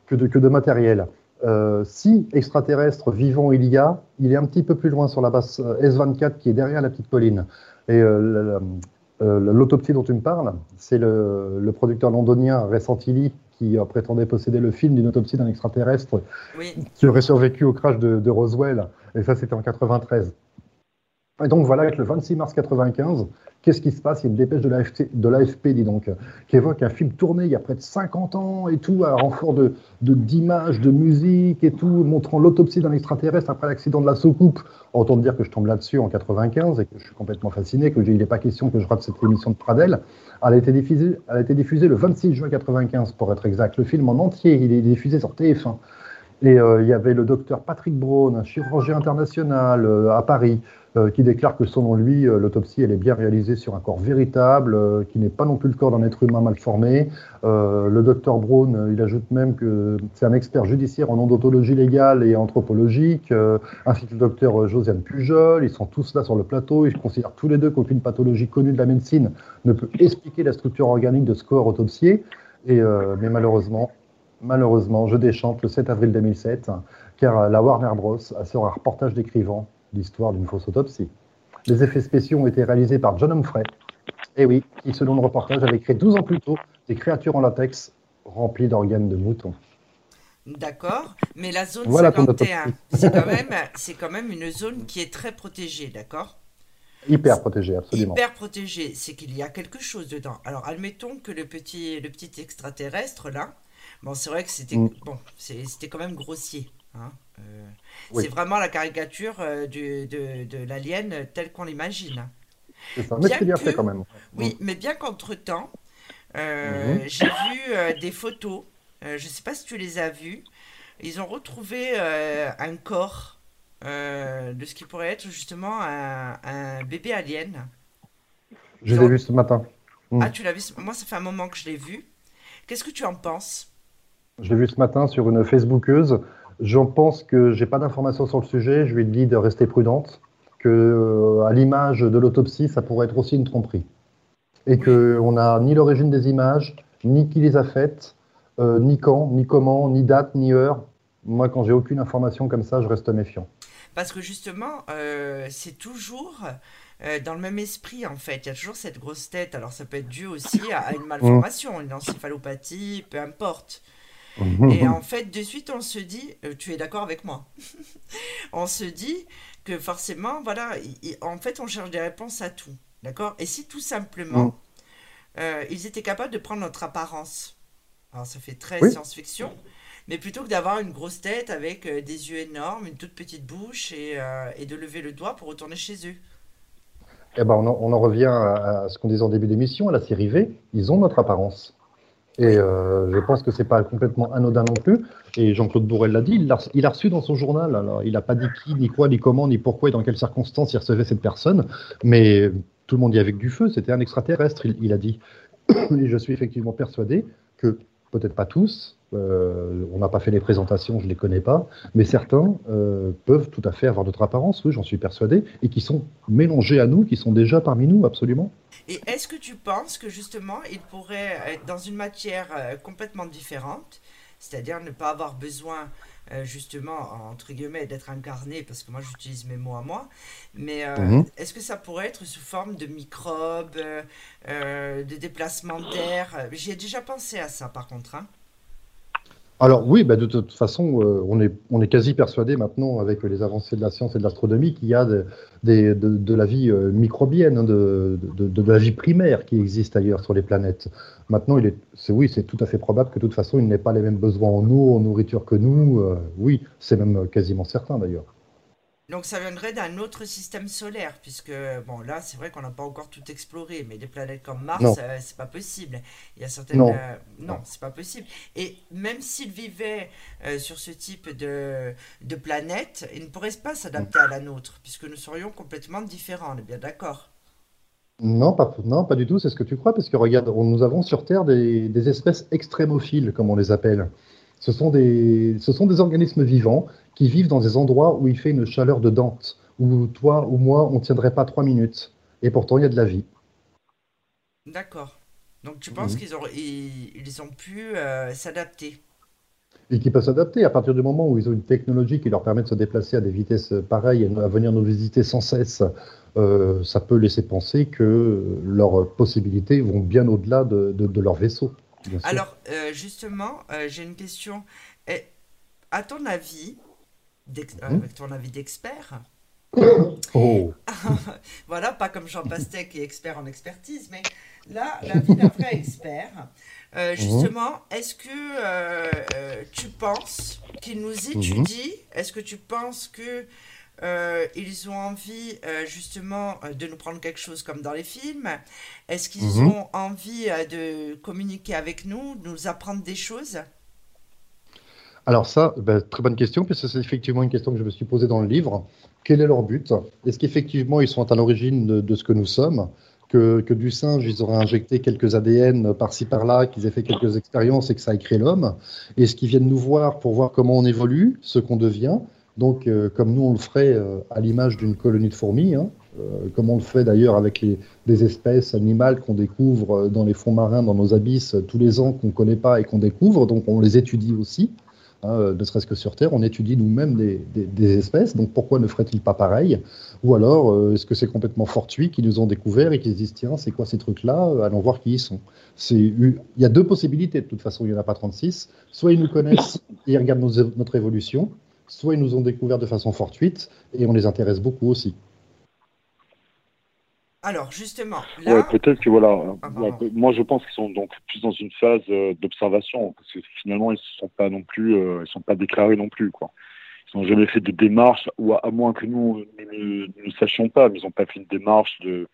Speaker 3: que, de, que de matériel. Euh, si extraterrestre vivant il y a, il est un petit peu plus loin sur la base euh, S24 qui est derrière la petite colline. Et l'autopsie dont tu me parles, c'est le, le, producteur londonien Ray Santilli qui prétendait posséder le film d'une autopsie d'un extraterrestre qui aurait survécu au crash de, de Roswell. Et ça, c'était en 93. Et donc voilà, avec le 26 mars 95, qu'est-ce qui se passe? Il y a une dépêche de l'AFP, dis donc, qui évoque un film tourné il y a près de 50 ans et tout, à renfort de d'images, de, musique et tout, montrant l'autopsie d'un extraterrestre après l'accident de la soucoupe. Autant dire que je tombe là-dessus en 95 et que je suis complètement fasciné, que il n'est pas question que je rate cette émission de Pradel. Elle a été diffusée, le 26 juin 95 pour être exact. Le film en entier, il est diffusé sur TF1. Et euh, il y avait le docteur Patrick Braun, un chirurgien international euh, à Paris, qui déclare que selon lui, l'autopsie elle est bien réalisée sur un corps véritable, qui n'est pas non plus le corps d'un être humain mal formé. le docteur Braun, il ajoute même que c'est un expert judiciaire en odontologie légale et anthropologique, ainsi que le docteur Josiane Pujol. Ils sont tous là sur le plateau. Ils considèrent tous les deux qu'aucune pathologie connue de la médecine ne peut expliquer la structure organique de ce corps autopsié. Et, mais malheureusement, malheureusement, je déchante le 7 avril 2007, car la Warner Bros. a sur un reportage décrivant l'histoire d'une fausse autopsie. Les effets spéciaux ont été réalisés par John Humphrey, et oui, qui, selon le reportage, avait créé 12 ans plus tôt des créatures en latex remplies d'organes de mouton.
Speaker 2: D'accord, mais la zone 51, c'est quand, même, quand même une zone qui est très protégée, d'accord?
Speaker 3: Hyper protégée, absolument.
Speaker 2: Hyper protégée, c'est qu'il y a quelque chose dedans. Alors, admettons que le petit, le petit extraterrestre, là, Bon, c'est vrai que c'était mm. bon, c'était quand même grossier. Hein. Euh, c'est vraiment la caricature euh, du, de, de l'alien tel qu'on l'imagine.
Speaker 3: C'est ça, mais c'est bien fait quand même.
Speaker 2: Oui, mm. mais bien qu'entre-temps, euh, mm-hmm. j'ai vu des photos, je ne sais pas si tu les as vues, ils ont retrouvé un corps de ce qui pourrait être justement un, un bébé alien.
Speaker 3: Je l'ai vu ce matin.
Speaker 2: Ah, tu l'as vu Moi, ça fait un moment que je l'ai vu. Qu'est-ce que tu en penses?
Speaker 3: Je l'ai vu ce matin sur une Facebookeuse. J'en pense que j'ai pas d'informations sur le sujet. Je lui dit de rester prudente, que euh, à l'image de l'autopsie, ça pourrait être aussi une tromperie, et que on n'a ni l'origine des images, ni qui les a faites, euh, ni quand, ni comment, ni date, ni heure. Moi, quand j'ai aucune information comme ça, je reste méfiant.
Speaker 2: Parce que justement, euh, c'est toujours dans le même esprit en fait. Il y a toujours cette grosse tête. Alors ça peut être dû aussi à, une malformation, une encéphalopathie, peu importe. Et en fait, de suite, on se dit, euh, tu es d'accord avec moi? On se dit que forcément, voilà, en fait, on cherche des réponses à tout. D'accord? Et si tout simplement, mm. euh, ils étaient capables de prendre notre apparence, alors ça fait très science-fiction, mais plutôt que d'avoir une grosse tête avec euh, des yeux énormes, une toute petite bouche et, et, de lever le doigt pour retourner chez eux.
Speaker 3: Eh ben, on, en, on en revient à, à ce qu'on disait en début d'émission, à la série V, ils ont notre apparence. Et euh, je pense que c'est pas complètement anodin non plus. Et Jean-Claude Bourrel l'a dit, il l'a reçu dans son journal. Alors, il n'a pas dit qui, ni quoi, ni comment, ni pourquoi et dans quelles circonstances il recevait cette personne. Mais tout le monde y avait du feu, c'était un extraterrestre, il, a dit. Et je suis effectivement persuadé que, peut-être pas tous, euh, on n'a pas fait les présentations, je ne les connais pas, mais certains euh, peuvent tout à fait avoir d'autres apparences, oui, j'en suis persuadé, et qui sont mélangés à nous, qui sont déjà parmi nous, absolument.
Speaker 2: Et est-ce que tu penses que justement, il pourrait être dans une matière euh, complètement différente, c'est-à-dire ne pas avoir besoin euh, justement, entre guillemets, d'être incarné, parce que moi j'utilise mes mots à moi, mais euh, mhm. est-ce que ça pourrait être sous forme de microbes, de déplacement d'air? J'y ai déjà pensé à ça par contre. Hein.
Speaker 3: Alors oui, bah, de toute façon, euh, on, est, on est quasi persuadé maintenant, avec les avancées de la science et de l'astronomie, qu'il y a de, de, la vie euh, microbienne, hein, de, la vie primaire qui existe ailleurs sur les planètes. Maintenant, il est, c'est, oui, c'est tout à fait probable que de toute façon, il n'ait pas les mêmes besoins en eau, en nourriture que nous. Euh, oui, c'est même quasiment certain d'ailleurs.
Speaker 2: Donc ça viendrait d'un autre système solaire, puisque bon là c'est vrai qu'on n'a pas encore tout exploré, mais des planètes comme Mars, euh, c'est pas possible. Il y a certaines non, euh, non c'est pas possible. Et même s'ils vivaient euh, sur ce type de, de planète, ils ne pourraient pas s'adapter à la nôtre, puisque nous serions complètement différents. On est bien d'accord.
Speaker 3: Non, pas, non, pas du tout. C'est ce que tu crois, parce que regarde, nous avons sur Terre des, des espèces extrémophiles, comme on les appelle. Ce sont, des, ce sont des organismes vivants qui vivent dans des endroits où il fait une chaleur de Dante, où toi ou moi, on ne tiendrait pas trois minutes. Et pourtant, il y a de la vie.
Speaker 2: D'accord. Donc tu penses mhm. qu'ils ont, ils, ont pu euh, s'adapter?
Speaker 3: Et qu'ils peuvent s'adapter à partir du moment où ils ont une technologie qui leur permet de se déplacer à des vitesses pareilles et à venir nous visiter sans cesse. Euh, ça peut laisser penser que leurs possibilités vont bien au-delà de, de, leur vaisseau.
Speaker 2: Alors, euh, justement, j'ai une question. À ton avis. Avec ton avis d'expert, Oh. voilà, pas comme Jean Pastet qui est expert en expertise, mais là, la vie d'un vrai expert. Euh, mhm. justement, est-ce que euh, euh, tu penses qu'ils nous étudient Est-ce que tu penses que ils ont envie justement de nous prendre quelque chose comme dans les films? Est-ce qu'ils ont envie de communiquer avec nous, de nous apprendre des choses?
Speaker 3: Alors ça, ben, très bonne question, puisque c'est effectivement une question que je me suis posée dans le livre. Quel est leur but? Est-ce qu'effectivement ils sont à l'origine de, ce que nous sommes? Que, du singe, ils auraient injecté quelques ADN par-ci par-là, qu'ils aient fait quelques expériences et que ça ait créé l'homme? Est-ce qu'ils viennent nous voir pour voir comment on évolue, ce qu'on devient? Donc, euh, comme nous, on le ferait euh, à l'image d'une colonie de fourmis, hein, euh, comme on le fait d'ailleurs avec les, des espèces animales qu'on découvre dans les fonds marins, dans nos abysses, tous les ans, qu'on ne connaît pas et qu'on découvre, donc on les étudie aussi. Hein, ne serait-ce que sur Terre, on étudie nous-mêmes des, espèces, donc pourquoi ne ferait-il pas pareil? Ou alors, euh, est-ce que c'est complètement fortuit qu'ils nous ont découvert et qu'ils se disent, tiens, c'est quoi ces trucs-là? Euh, Allons voir qui ils sont. Il y a deux possibilités, de toute façon, il n'y en a pas 36. Soit ils nous connaissent et ils regardent notre évolution, soit ils nous ont découvert de façon fortuite et on les intéresse beaucoup aussi.
Speaker 2: Alors justement, là...
Speaker 4: peut-être que voilà. Ah, moi, je pense qu'ils sont donc plus dans une phase euh, d'observation parce que finalement, ils ne sont pas non plus, euh, ils sont pas déclarés non plus quoi. Ils n'ont jamais fait de démarche, ou à, moins que nous ne, sachions pas, mais ils n'ont pas fait une démarche de,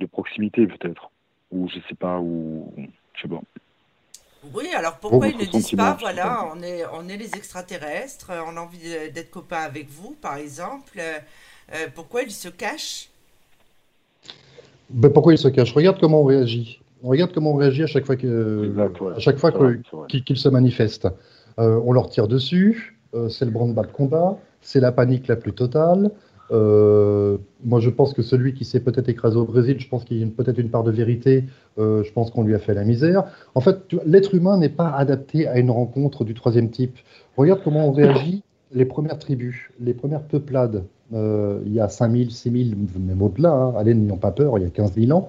Speaker 4: de proximité peut-être, ou je sais pas, ou je sais pas.
Speaker 2: Oui, alors pourquoi ils ne disent pas, voilà, on est, on est les extraterrestres, on a envie d'être copains avec vous, par exemple. Euh, pourquoi ils se cachent?
Speaker 3: Ben, pourquoi il se cache? Regarde comment on réagit. On regarde comment on réagit à chaque fois que, à chaque fois qu'il se manifeste. Euh, on leur tire dessus, euh, c'est le branle-bas de combat, c'est la panique la plus totale. Euh, moi, je pense que celui qui s'est peut-être écrasé au Brésil, je pense qu'il y a peut-être une part de vérité. je pense qu'on lui a fait la misère. En fait, l'être humain n'est pas adapté à une rencontre du troisième type. Regarde comment on réagit les premières tribus, les premières peuplades. Euh, il y a 5000, 6000, même au-delà, hein, allez, n'ayons pas peur, il y a 15 000 ans.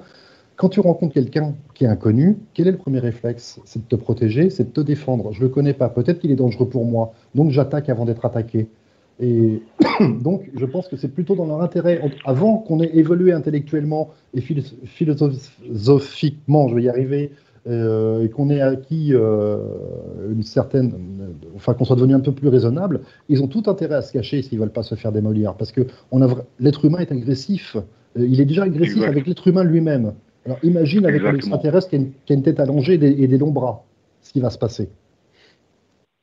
Speaker 3: Quand tu rencontres quelqu'un qui est inconnu, quel est le premier réflexe? C'est de te protéger, c'est de te défendre. Je ne le connais pas, peut-être qu'il est dangereux pour moi, donc j'attaque avant d'être attaqué. Et donc, je pense que c'est plutôt dans leur intérêt, avant qu'on ait évolué intellectuellement et philosophiquement, je vais y arriver, euh, et qu'on ait acquis euh, une certaine, enfin qu'on soit devenu un peu plus raisonnable, ils ont tout intérêt à se cacher s'ils veulent pas se faire démolir, parce que l'être humain est agressif. Euh, il est déjà agressif avec l'être humain lui-même. Alors imagine avec un extraterrestre qui, qui a, une, tête allongée et des longs bras, ce qui va se passer.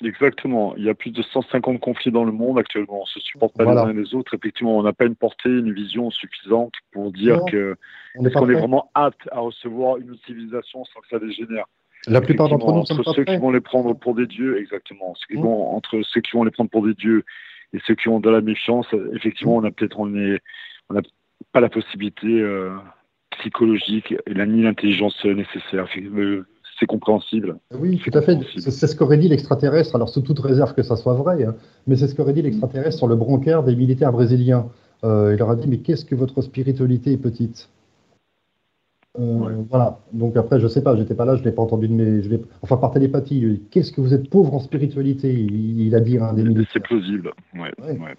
Speaker 4: Exactement. Il y a plus de 150 conflits dans le monde actuellement. On se supporte pas les uns les autres. Effectivement, on n'a pas une portée, une vision suffisante pour dire que on est, qu'on est vraiment apte à recevoir une civilisation sans que ça dégénère.
Speaker 3: La plupart d'entre nous
Speaker 4: entre ceux qui vont les prendre pour des dieux, exactement. Ceux qui mmh. vont, entre ceux qui vont les prendre pour des dieux et ceux qui ont de la méfiance, effectivement, on a peut-être on est, on n'a pas la possibilité euh, psychologique et la ni l'intelligence nécessaire c'est compréhensible.
Speaker 3: Oui, tout à fait. C'est ce qu'aurait dit l'extraterrestre, alors sous toute réserve que ça soit vrai, hein, mais c'est ce qu'aurait dit l'extraterrestre sur le brancard des militaires brésiliens. Euh, il leur a dit, mais qu'est-ce que votre spiritualité est petite? Euh, Voilà. Donc après, je sais pas, j'étais pas là, je l'ai pas entendu de mes, je enfin par télépathie. Qu'est-ce que vous êtes pauvre en spiritualité? Il, a dit un des militaires.
Speaker 4: C'est plausible. Ouais,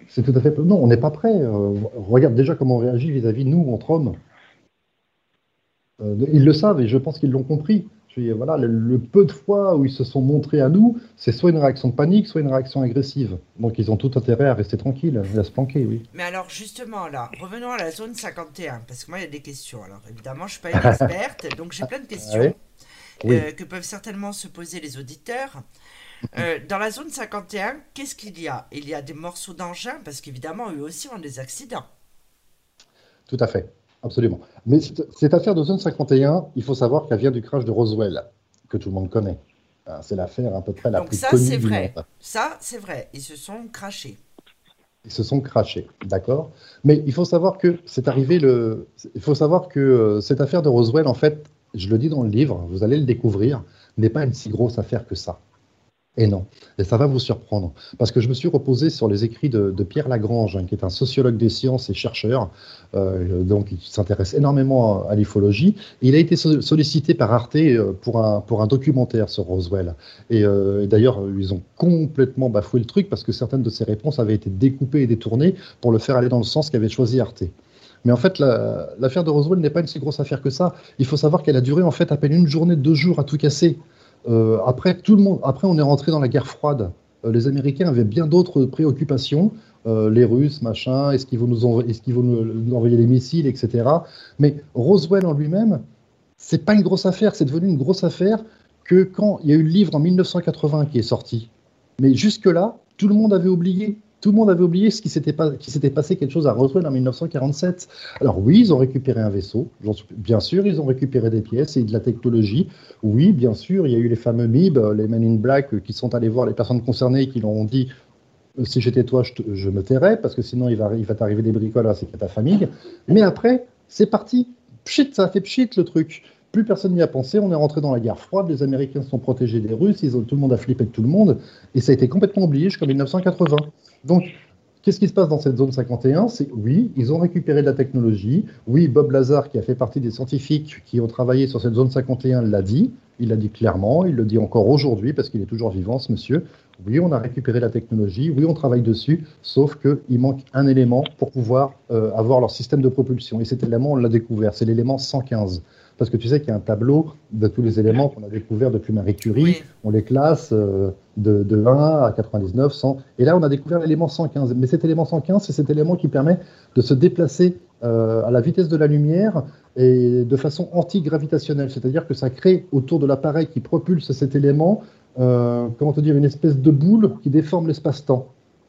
Speaker 3: c'est tout à fait. Non, on n'est pas prêt. Euh, regarde déjà comment on réagit vis-à-vis de nous entre hommes. ils le savent et je pense qu'ils l'ont compris voilà, le, peu de fois où ils se sont montrés à nous, c'est soit une réaction de panique, soit une réaction agressive. Donc ils ont tout intérêt à rester tranquilles, à se planquer, oui.
Speaker 2: Mais alors justement, là, revenons à la zone 51, parce que moi il y a des questions. Alors évidemment, je ne suis pas une experte, donc j'ai plein de questions euh, que peuvent certainement se poser les auditeurs. Euh, dans la zone 51, qu'est-ce qu'il y a? Il y a des morceaux d'engins, parce qu'évidemment, eux aussi ont des accidents.
Speaker 3: Tout à fait. Absolument. Mais cette affaire de zone 51, il faut savoir qu'elle vient du crash de Roswell, que tout le monde connaît. Ah, c'est l'affaire à peu près la plus ça, connue
Speaker 2: c'est vrai. Ça, c'est vrai. Ils se sont crachés.
Speaker 3: Ils se sont crachés, d'accord. Mais il faut savoir que c'est arrivé le. Il faut savoir que euh, cette affaire de Roswell, en fait, je le dis dans le livre, vous allez le découvrir, n'est pas une si grosse affaire que ça. Et non. Et ça va vous surprendre. Parce que je me suis reposé sur les écrits de, Pierre Lagrange, hein, qui est un sociologue des sciences et chercheur, euh, donc qui s'intéresse énormément à, l'ufologie. Il a été sollicité par Arte euh, pour un, pour un documentaire sur Roswell. Et, euh, d'ailleurs, ils ont complètement bafoué le truc parce que certaines de ses réponses avaient été découpées et détournées pour le faire aller dans le sens qu'avait choisi Arte. Mais en fait, l'affaire de Roswell n'est pas une si grosse affaire que ça. Il faut savoir qu'elle a duré en fait à peine une journée, deux jours à tout casser. Euh, après, tout le monde, après, on est rentré dans la guerre froide. Euh, les Américains avaient bien d'autres préoccupations. Euh, les Russes, machin, est-ce qu'ils vont, nous, envoyer des missiles, etc. Mais Roswell en lui-même, c'est pas une grosse affaire. C'est devenu une grosse affaire que quand il y a eu le livre en 1980 qui est sorti. Mais jusque-là, tout le monde avait oublié. Tout le monde avait oublié ce qui s'était, passé quelque chose à Roswell en 1947. Alors oui, ils ont récupéré un vaisseau, bien sûr, ils ont récupéré des pièces et de la technologie. Oui, bien sûr, il y a eu les fameux MIB, les Men in Black, qui sont allés voir les personnes concernées et qui leur ont dit euh, si j'étais toi, je, me tairais, parce que sinon il va, t'arriver des bricoles qu'à ta famille. Mais après, c'est parti. Pchit, ça a fait pchit le truc. Plus personne n'y a pensé, on est rentré dans la guerre froide, les Américains se sont protégés des Russes, ils ont, tout le monde a flippé de tout le monde, et ça a été complètement oublié jusqu'en 1980. Donc, Qu'est-ce qui se passe dans cette zone 51 C'est oui, ils ont récupéré de la technologie. Oui, Bob Lazar, qui a fait partie des scientifiques qui ont travaillé sur cette zone 51, l'a dit. Il l'a dit clairement. Il le dit encore aujourd'hui parce qu'il est toujours vivant, ce monsieur. Oui, on a récupéré la technologie. Oui, on travaille dessus. Sauf qu'il manque un élément pour pouvoir euh, avoir leur système de propulsion. Et cet élément, on l'a découvert. C'est l'élément 115 parce que tu sais qu'il y a un tableau de tous les éléments qu'on a découverts depuis Marie Curie. On les classe euh, de, de, 1 à 99, 100. Et là, on a découvert l'élément 115. Mais cet élément 115, c'est cet élément qui permet de se déplacer euh, à la vitesse de la lumière et de façon antigravitationnelle. C'est-à-dire que ça crée autour de l'appareil qui propulse cet élément, euh, comment te dire, une espèce de boule qui déforme l'espace-temps.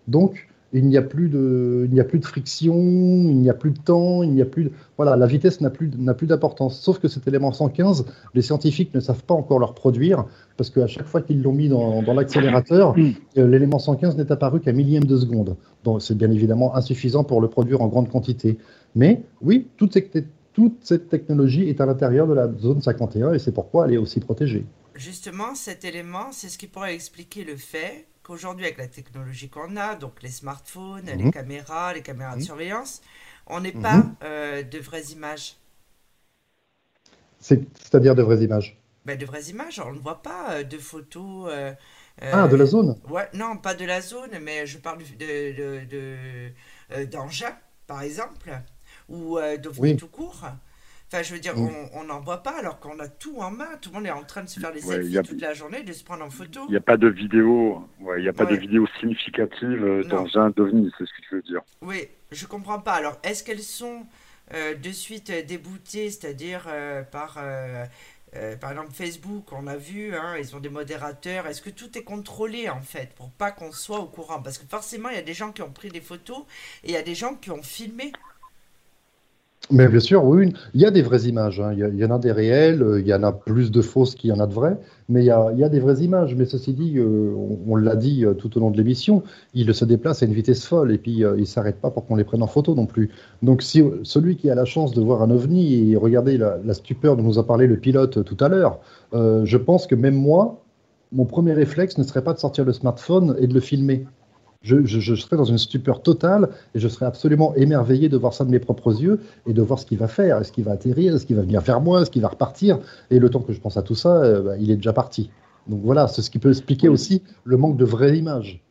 Speaker 3: Donc, il n'y a plus de, il n'y a plus de friction, il n'y a plus de temps, il n'y a plus de, voilà, la vitesse n'a plus, n'a plus d'importance. Sauf que cet élément 115, les scientifiques ne savent pas encore le reproduire parce qu'à chaque fois qu'ils l'ont mis dans, dans l'accélérateur, euh, l'élément 115 n'est apparu qu'à millième de seconde. Donc c'est bien évidemment insuffisant pour le produire en grande quantité. Mais oui, toute cette, toute cette technologie est à l'intérieur de la zone 51 et c'est pourquoi elle est aussi protégée.
Speaker 2: Justement, cet élément, c'est ce qui pourrait expliquer le fait qu'aujourd'hui, avec la technologie qu'on a, donc les smartphones, les mhm. caméras, les caméras de mhm. surveillance, on n'est pas mhm. euh, de vraies images.
Speaker 3: C'est-à-dire de vraies images?
Speaker 2: Ben, De vraies images, on ne voit pas euh, de photos. Euh,
Speaker 3: ah, de la zone?
Speaker 2: ouais, Non, pas de la zone, mais je parle de, d'engins, de, par exemple, ou de tout court. Enfin, je veux dire, mm. on n'en voit pas alors qu'on a tout en main. Tout le monde est en train de se faire des selfies toute la journée, de se prendre en photo.
Speaker 4: Il n'y a pas de vidéo, il n'y a pas de vidéo significative euh, dans un devenir, c'est ce que tu veux dire.
Speaker 2: Oui, je comprends pas. Alors, est-ce qu'elles sont euh, de suite déboutées, c'est-à-dire euh, par, par exemple Facebook, on a vu, hein, ils ont des modérateurs. Est-ce que tout est contrôlé en fait pour pas qu'on soit au courant? Parce que forcément, il y a des gens qui ont pris des photos et il y a des gens qui ont filmé
Speaker 3: mais bien sûr, oui, il y a des vraies images. Hein. Il, y en a des réelles, euh, il y en a plus de fausses qu'il y en a de vraies, mais il y a, des vraies images. Mais ceci dit, euh, on, l'a dit euh, tout au long de l'émission, il se déplace à une vitesse folle et puis il ne s'arrête pas pour qu'on les prenne en photo non plus. Donc si celui qui a la chance de voir un ovni et regarder la, la stupeur dont nous a parlé le pilote tout à l'heure, je pense que même moi, mon premier réflexe ne serait pas de sortir le smartphone et de le filmer je, serais dans une stupeur totale et je serais absolument émerveillé de voir ça de mes propres yeux et de voir ce qu'il va faire. Est-ce qu'il va atterrir? Est-ce qu'il va venir vers moi? Est-ce qu'il va repartir? Et le temps que je pense à tout ça, euh, bah, il est déjà parti. Donc voilà, c'est ce qui peut expliquer aussi le manque de vraies images.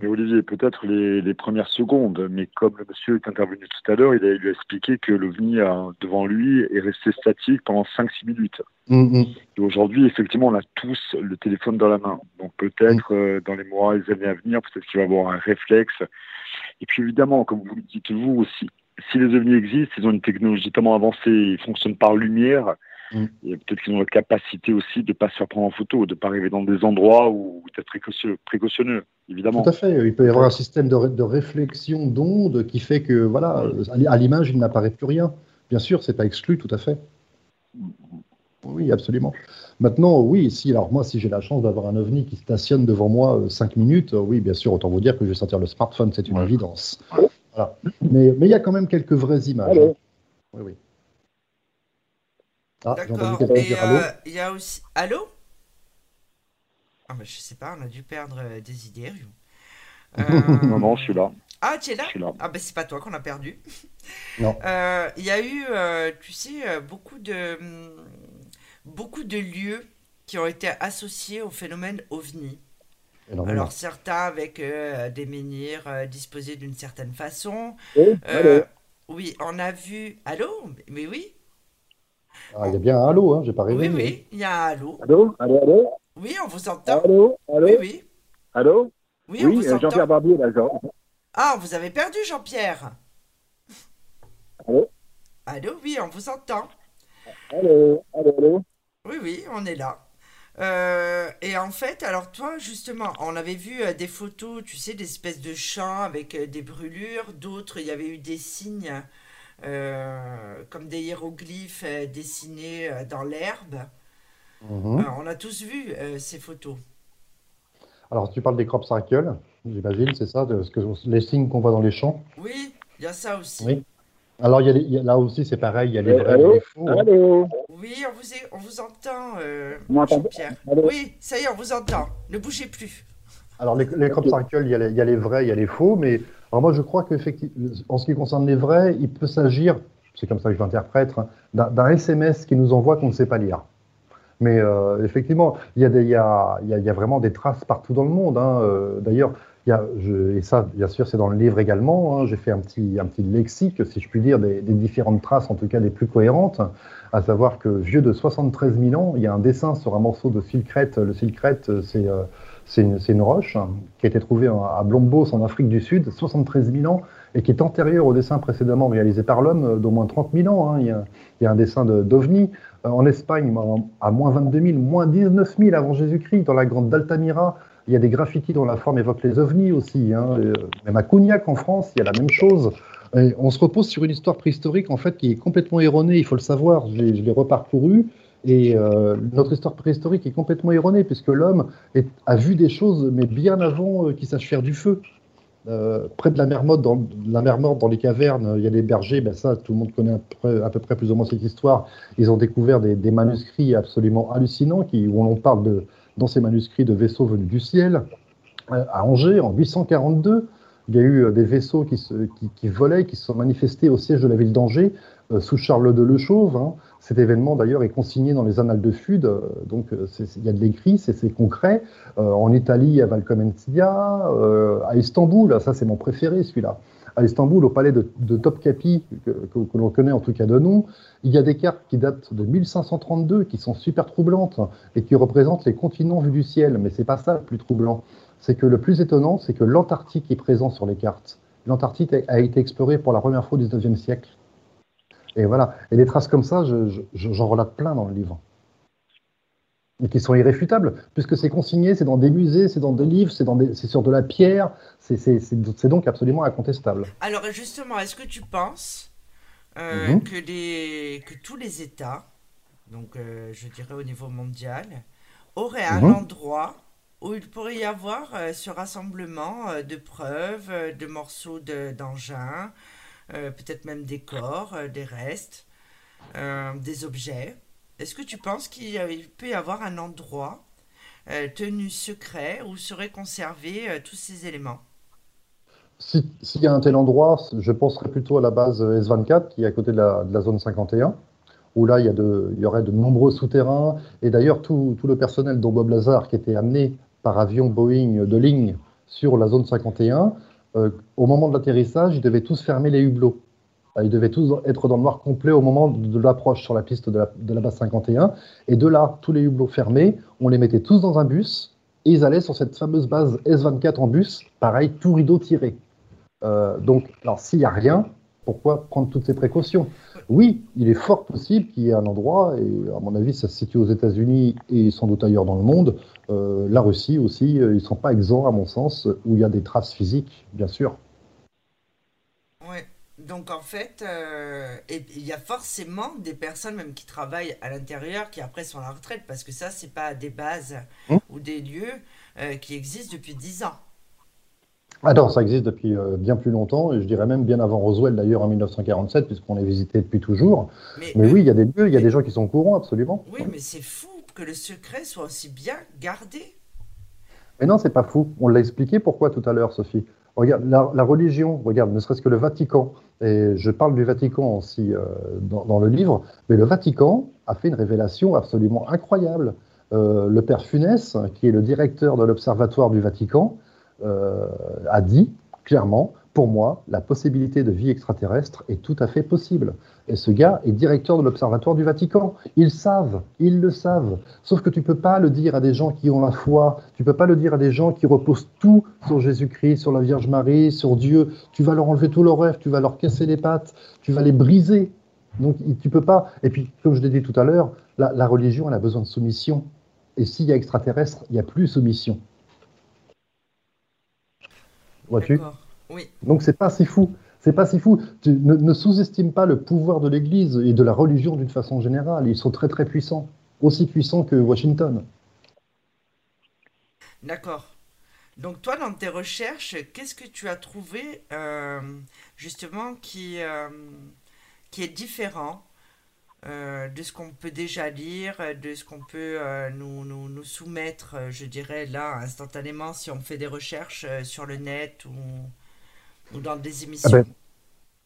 Speaker 4: Mais Olivier, peut-être les, premières secondes, mais comme le monsieur est intervenu tout à l'heure, il a, lui a expliqué que l'OVNI devant lui est resté statique pendant 5-6 minutes. Mm-hmm. Et aujourd'hui, effectivement, on a tous le téléphone dans la main. Donc peut-être mm. euh, dans les mois et les années à venir, peut-être qu'il va avoir un réflexe. Et puis évidemment, comme vous le dites vous aussi, si les OVNI existent, ils ont une technologie tellement avancée, ils fonctionnent par lumière, Mm. Et peut-être qu'ils ont la capacité aussi de ne pas se faire prendre en photo, de ne pas arriver dans des endroits où être précautionneux, évidemment.
Speaker 3: Tout à fait. Il peut y avoir un système de, de réflexion d'ondes qui fait que, voilà, à l'image, il n'apparaît plus rien. Bien sûr, c'est pas exclu, tout à fait. Oui, absolument. Maintenant, oui, si, alors moi, si j'ai la chance d'avoir un ovni qui stationne devant moi 5 euh, minutes, euh, oui, bien sûr, autant vous dire que je vais sortir le smartphone, c'est une évidence. Mais, mais il y a quand même quelques vraies images. Hein. Oui, oui.
Speaker 2: Ah, D'accord. Et euh, il y a aussi. Allô? Ah bah je sais pas, on a dû perdre euh, des idées, Ryu.
Speaker 4: non, non, je suis là.
Speaker 2: Ah, tu es là,
Speaker 4: Je suis là.
Speaker 2: Ah bah c'est pas toi qu'on a perdu.
Speaker 3: Non.
Speaker 2: Euh, Il y a eu, euh, tu sais, euh, beaucoup de, hum, beaucoup de lieux qui ont été associés au phénomène OVNI.
Speaker 3: Énormément.
Speaker 2: Alors certains avec euh, des menhirs euh, disposés d'une certaine façon.
Speaker 5: Oui,
Speaker 2: Euh,
Speaker 5: allô
Speaker 2: oui, on a vu... Allô? Mais oui,
Speaker 3: Ah, il y a bien un halo, hein, j'ai pas
Speaker 2: oui,
Speaker 3: rêvé. mais-
Speaker 2: oui, il y a un allô.
Speaker 5: Allô Allô Allô
Speaker 2: Oui, on vous entend.
Speaker 5: Allô Allô
Speaker 2: Oui, oui.
Speaker 5: Allô
Speaker 2: Oui, on
Speaker 5: Oui,
Speaker 2: vous
Speaker 5: euh, Jean-Pierre. Barbier, là, Jean.
Speaker 2: Ah, vous avez perdu Jean-Pierre.
Speaker 5: Allô
Speaker 2: Allô, oui, on vous entend.
Speaker 5: Allô Allô Allô
Speaker 2: Oui, oui, on est là. Euh, et en fait, alors toi, justement, on avait vu euh, des photos, tu sais, des espèces de champs avec euh, des brûlures. D'autres, il y avait eu des signes, euh, comme des hiéroglyphes euh, dessinés euh, dans l'herbe.
Speaker 3: Mhm.
Speaker 2: Euh, on a tous vu euh, ces photos.
Speaker 3: Alors, tu parles des crop circles, j'imagine, c'est ça, de ce que, les signes qu'on voit dans les champs?
Speaker 2: Oui, il y a ça aussi.
Speaker 3: Oui. Alors, il y a les- il y a- là aussi, c'est pareil, il y a les
Speaker 5: Euh,
Speaker 3: vrais et
Speaker 5: allô?
Speaker 3: les faux. hein.
Speaker 5: Allô?
Speaker 2: Oui, on vous, est- on vous entend, euh, Jean-Pierre.
Speaker 5: Allô?
Speaker 2: Oui, ça y est, on vous entend. Ne bougez plus.
Speaker 3: Alors, les, les crop circles, il y, a les, il y a les vrais, il y a les faux, mais alors moi, je crois qu'effectivement, en ce qui concerne les vrais, il peut s'agir, c'est comme ça que je l'interprète, d'un SMS qui nous envoie qu'on ne sait pas lire. Mais effectivement, il y, a des- vraiment des traces partout dans le monde. hein. Euh, D'ailleurs, et ça, bien sûr, c'est dans le livre également. hein. J'ai fait un petit, lexique, si je puis dire, des, des différentes traces, en tout cas les plus cohérentes. À savoir que vieux de 73 000 ans, il y a un dessin sur un morceau de filcrète. Le filcrète, c'est euh, c'est une, roche qui a été trouvée à Blombos, en Afrique du Sud, 73 000 ans, et qui est antérieure au dessin précédemment réalisé par l'homme euh, d'au moins 30 000 ans. hein. Il, y a, un dessin de- d'OVNI. Euh, En Espagne, à moins 22 000, moins 19 000 avant Jésus-Christ, dans la grande d'Altamira, il y a des graffitis dont la forme évoque les ovnis aussi. hein. Euh, Même à Cougnac, en France, il y a la même chose. On se repose sur une histoire préhistorique, en fait, qui est complètement erronée, il faut le savoir. Je l'ai reparcouru. Et euh, notre histoire préhistorique est complètement erronée, puisque l'homme a vu des choses, mais bien avant euh, qu'il sache faire du feu. Euh, près de la mer morte, dans, la mer morte, dans les cavernes, il y a des bergers, ben ça, tout le monde connaît à peu, près, plus ou moins cette histoire. Ils ont découvert des, manuscrits absolument hallucinants, où on parle de, dans ces manuscrits de vaisseaux venus du ciel. À Angers, en 842, il y a eu des vaisseaux qui, se, volaient, qui se sont manifestés au siège de la ville d'Angers, sous Charles II le Chauve. hein. Cet événement, d'ailleurs, est consigné dans les annales de euh, donc euh, il y a de l'écrit, c'est concret. Euh, en Italie, à Valcomentia, euh, à Istanbul, ça c'est mon préféré celui-là. À Istanbul, au palais de, Topkapi, que, l'on connaît en tout cas de nom, il y a des cartes qui datent de 1532, qui sont super troublantes et qui représentent les continents vus du ciel. Mais c'est pas ça le plus troublant. C'est que le plus étonnant, c'est que l'Antarctique est présent sur les cartes. L'Antarctique a, a été explorée pour la première fois au 19e siècle. Et voilà. Et des traces comme ça, je- je- j'en relate plein dans le livre. Et qui sont irréfutables, puisque c'est consigné, c'est dans des musées, c'est dans des livres, c'est sur de la pierre, c'est donc absolument incontestable.
Speaker 2: Alors justement, est-ce que tu penses euh,
Speaker 3: Mhm.
Speaker 2: que, les, que tous les États, donc euh, je dirais au niveau mondial, auraient un
Speaker 3: Mhm.
Speaker 2: endroit où il pourrait y avoir euh, ce rassemblement de preuves, de morceaux de- d'engins, peut-être même des corps, euh, des restes, euh, des objets Est-ce que tu penses qu'il peut y avoir un endroit euh, tenu secret où seraient conservés euh, tous ces éléments?
Speaker 3: Si- S'il y a un tel endroit, je penserais plutôt à la base S24 qui est à côté de la, de la zone 51, où là il y, a de- il y aurait de nombreux souterrains. Et d'ailleurs, tout, tout le personnel dont Bob Lazar qui était amené par avion Boeing de ligne sur la zone 51, euh, au moment de l'atterrissage, ils devaient tous fermer les hublots. Euh, Ils devaient tous être dans le noir complet au moment de, l'approche sur la piste de la, de la base 51. Et de là, tous les hublots fermés, on les mettait tous dans un bus et ils allaient sur cette fameuse base S24 en bus, pareil, tout rideau tiré. Euh, donc, alors s'il n'y a rien, pourquoi prendre toutes ces précautions? Oui, il est fort possible qu'il y ait un endroit, et à mon avis, ça se situe aux États-Unis et sans doute ailleurs dans le monde, euh, la Russie aussi, euh, ils ne sont pas exempts, à mon sens, où il y a des traces physiques, bien sûr.
Speaker 2: Ouais. Donc en fait, euh, et il y a forcément des personnes même qui travaillent à l'intérieur qui après sont à la retraite parce que ça c'est pas des bases
Speaker 3: Hmm.
Speaker 2: ou des lieux euh, qui existent depuis 10 ans.
Speaker 3: Ah non, ça existe depuis euh, bien plus longtemps, et je dirais même bien avant Roswell d'ailleurs en 1947, puisqu'on les visitait depuis toujours.
Speaker 2: Mais,
Speaker 3: Mais
Speaker 2: euh,
Speaker 3: oui, il y a des lieux, il y a des gens qui sont au courant, absolument.
Speaker 2: oui, mais c'est fou que le secret soit aussi bien gardé.
Speaker 3: Mais non, c'est pas fou. On l'a expliqué pourquoi tout à l'heure, Sophie. Regarde, la, religion, regarde, ne serait-ce que le Vatican, et je parle du Vatican aussi euh, dans, le livre, mais le Vatican a fait une révélation absolument incroyable. Euh, le père Funès, qui est le directeur de l'Observatoire du Vatican, euh, a dit clairement pour moi, la possibilité de vie extraterrestre est tout à fait possible. Et ce gars est directeur de l'Observatoire du Vatican. Ils savent, ils le savent. Sauf que tu peux pas le dire à des gens qui ont la foi, tu peux pas le dire à des gens qui reposent tout sur Jésus-Christ, sur la Vierge Marie, sur Dieu. Tu vas leur enlever tout leur rêve, tu vas leur casser les pattes, tu vas les briser. Donc tu peux pas. Et puis, comme je l'ai dit tout à l'heure, la, la religion, elle a besoin de soumission. Et s'il y a extraterrestre, il n'y a plus soumission. Vois-tu donc c'est pas si fou. C'est pas si fou. Tu ne, sous-estime pas le pouvoir de l'Église et de la religion d'une façon générale. Ils sont très très puissants, aussi puissants que Washington.
Speaker 2: D'accord. Donc toi, dans tes recherches, qu'est-ce que tu as trouvé euh, justement qui, euh, qui est différent de ce qu'on peut déjà lire, de ce qu'on peut nous, nous, nous, soumettre, je dirais là, instantanément, si on fait des recherches sur le net ou ou dans des ah émissions ben,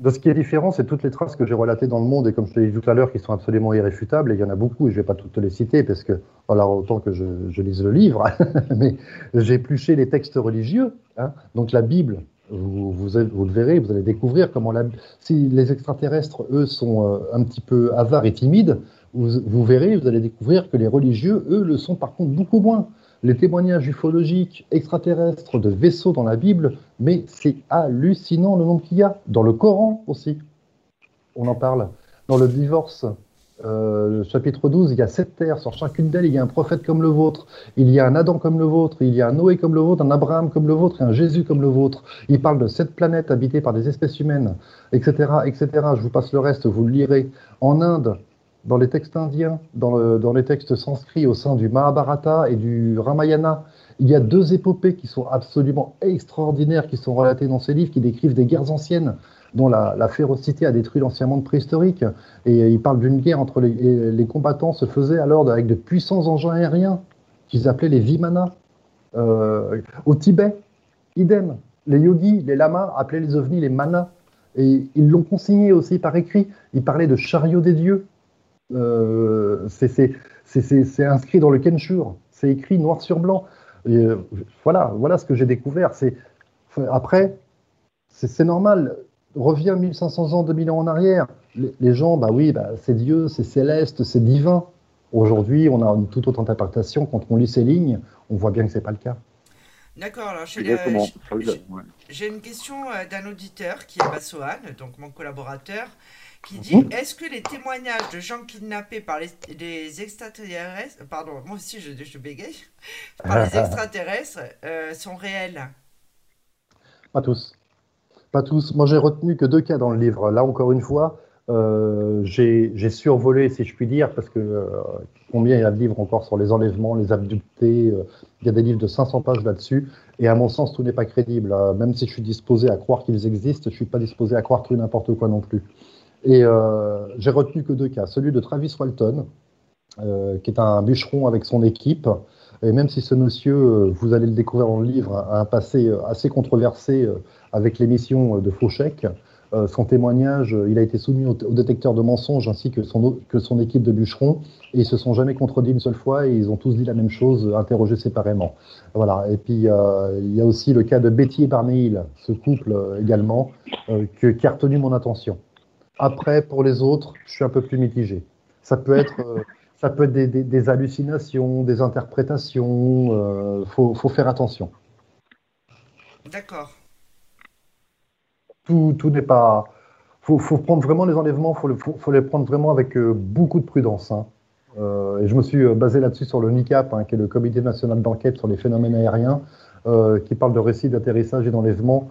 Speaker 3: de ce qui est différent, c'est toutes les traces que j'ai relatées dans le monde et comme je te l'ai dit tout à l'heure, qui sont absolument irréfutables. Et il y en a beaucoup et je ne vais pas toutes les citer parce que, voilà, autant que je, lise le livre, mais j'ai épluché les textes religieux. Hein. Donc la Bible, vous, vous, le verrez, vous allez découvrir comment la, si les extraterrestres, eux, sont euh, un petit peu avares et timides, vous, vous verrez, vous allez découvrir que les religieux, eux, le sont par contre beaucoup moins les témoignages ufologiques extraterrestres de vaisseaux dans la Bible, mais c'est hallucinant le nombre qu'il y a. Dans le Coran aussi, on en parle. Dans le divorce, euh, chapitre 12, il y a sept terres. Sur chacune d'elles, il y a un prophète comme le vôtre. Il y a un Adam comme le vôtre. Il y a un Noé comme le vôtre, un Abraham comme le vôtre et un Jésus comme le vôtre. Il parle de sept planètes habitées par des espèces humaines, etc., etc. Je vous passe le reste, vous le lirez. En Inde, dans les textes indiens, dans, les textes sanscrits au sein du Mahabharata et du Ramayana, il y a deux épopées qui sont absolument extraordinaires, qui sont relatées dans ces livres, qui décrivent des guerres anciennes dont la, férocité a détruit l'ancien monde préhistorique. Et il parle d'une guerre entre les, combattants se faisaient alors avec de puissants engins aériens qu'ils appelaient les Vimana. Euh, au Tibet, idem. Les yogis, les lamas appelaient les ovnis les manas. Et ils l'ont consigné aussi par écrit. Ils parlaient de chariots des dieux. Euh, c'est inscrit dans le Kenshur, c'est écrit noir sur blanc. Euh, voilà, voilà ce que j'ai découvert. Après, c'est normal. Reviens 1500 ans, 2000 ans en arrière. Les, gens, bah oui, bah, c'est Dieu, c'est céleste, c'est divin. Aujourd'hui, on a une toute autre interprétation. Quand on lit ces lignes, on voit bien que c'est pas le cas.
Speaker 2: D'accord, alors j'ai une question euh, d'un auditeur qui est Bassoane, donc mon collaborateur qui dit mhm. Est-ce que les témoignages de gens kidnappés par les, extraterrestres, pardon, moi aussi je, je bégaye, par les extraterrestres euh, sont réels?
Speaker 3: Pas tous. Pas tous. Moi j'ai retenu que deux cas dans le livre. Là encore une fois, euh, j'ai survolé, si je puis dire, parce que euh, combien il y a de livres encore sur les enlèvements, les abductés, il y a des livres de 500 pages là-dessus, et à mon sens, tout n'est pas crédible. même si je suis disposé à croire qu'ils existent, je ne suis pas disposé à croire tout n'importe quoi non plus. Et euh, j'ai retenu que deux cas. Celui de Travis Walton, euh, qui est un bûcheron avec son équipe. Et même si ce monsieur, euh, vous allez le découvrir dans le livre, a un passé assez controversé avec l'émission de Fauchec, son témoignage, il a été soumis au, détecteur de mensonges ainsi que son, que son équipe de bûcherons, et ils se sont jamais contredits une seule fois, et ils ont tous dit la même chose, interrogés séparément. Voilà. Et puis il y a aussi le cas de Betty et Barney ce couple également, qui a retenu mon attention. Après, pour les autres, je suis un peu plus mitigé. Ça peut être, euh, ça peut être des, hallucinations, des interprétations. Il euh, faut, faire attention.
Speaker 2: D'accord.
Speaker 3: Tout, tout n'est pas. Faut, faut prendre vraiment les enlèvements. Faut, faut, les prendre vraiment avec euh, beaucoup de prudence. Hein. et je me suis basé là-dessus sur le NICAP, hein, qui est le Comité national d'enquête sur les phénomènes aériens, qui parle de récits d'atterrissage et d'enlèvement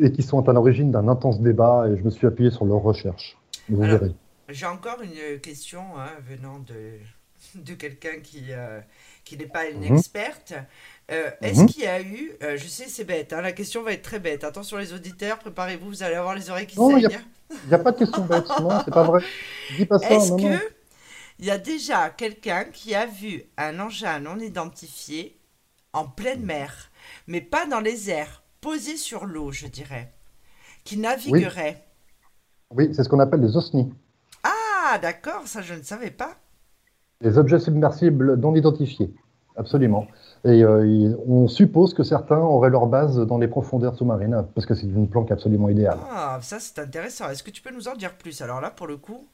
Speaker 3: et qui sont à l'origine d'un intense débat et je me suis appuyé sur leurs recherches. Vous verrez.
Speaker 2: J'ai encore une question hein, venant de, de quelqu'un qui, euh, qui n'est pas une mhm. experte. Euh, est-ce mhm. qu'il y a eu, euh, je sais c'est bête, hein, la question va être très bête, attention les auditeurs, préparez-vous, vous allez avoir les oreilles qui saignent.
Speaker 3: Il n'y a, pas de question bête, non, c'est pas vrai.
Speaker 2: Dis pas ça, Est-ce qu'il y a déjà quelqu'un qui a vu un engin non identifié en pleine mer, mais pas dans les airs, posés sur l'eau, je dirais, qui navigueraient.
Speaker 3: Oui, c'est ce qu'on appelle des OSNI.
Speaker 2: Ah, d'accord, ça je ne savais pas.
Speaker 3: Les objets submersibles non identifiés, absolument. Et euh, on suppose que certains auraient leur base dans les profondeurs sous-marines, parce que c'est une planque absolument idéale.
Speaker 2: Ah, ça c'est intéressant. Est-ce que tu peux nous en dire plus? Alors là, pour le coup,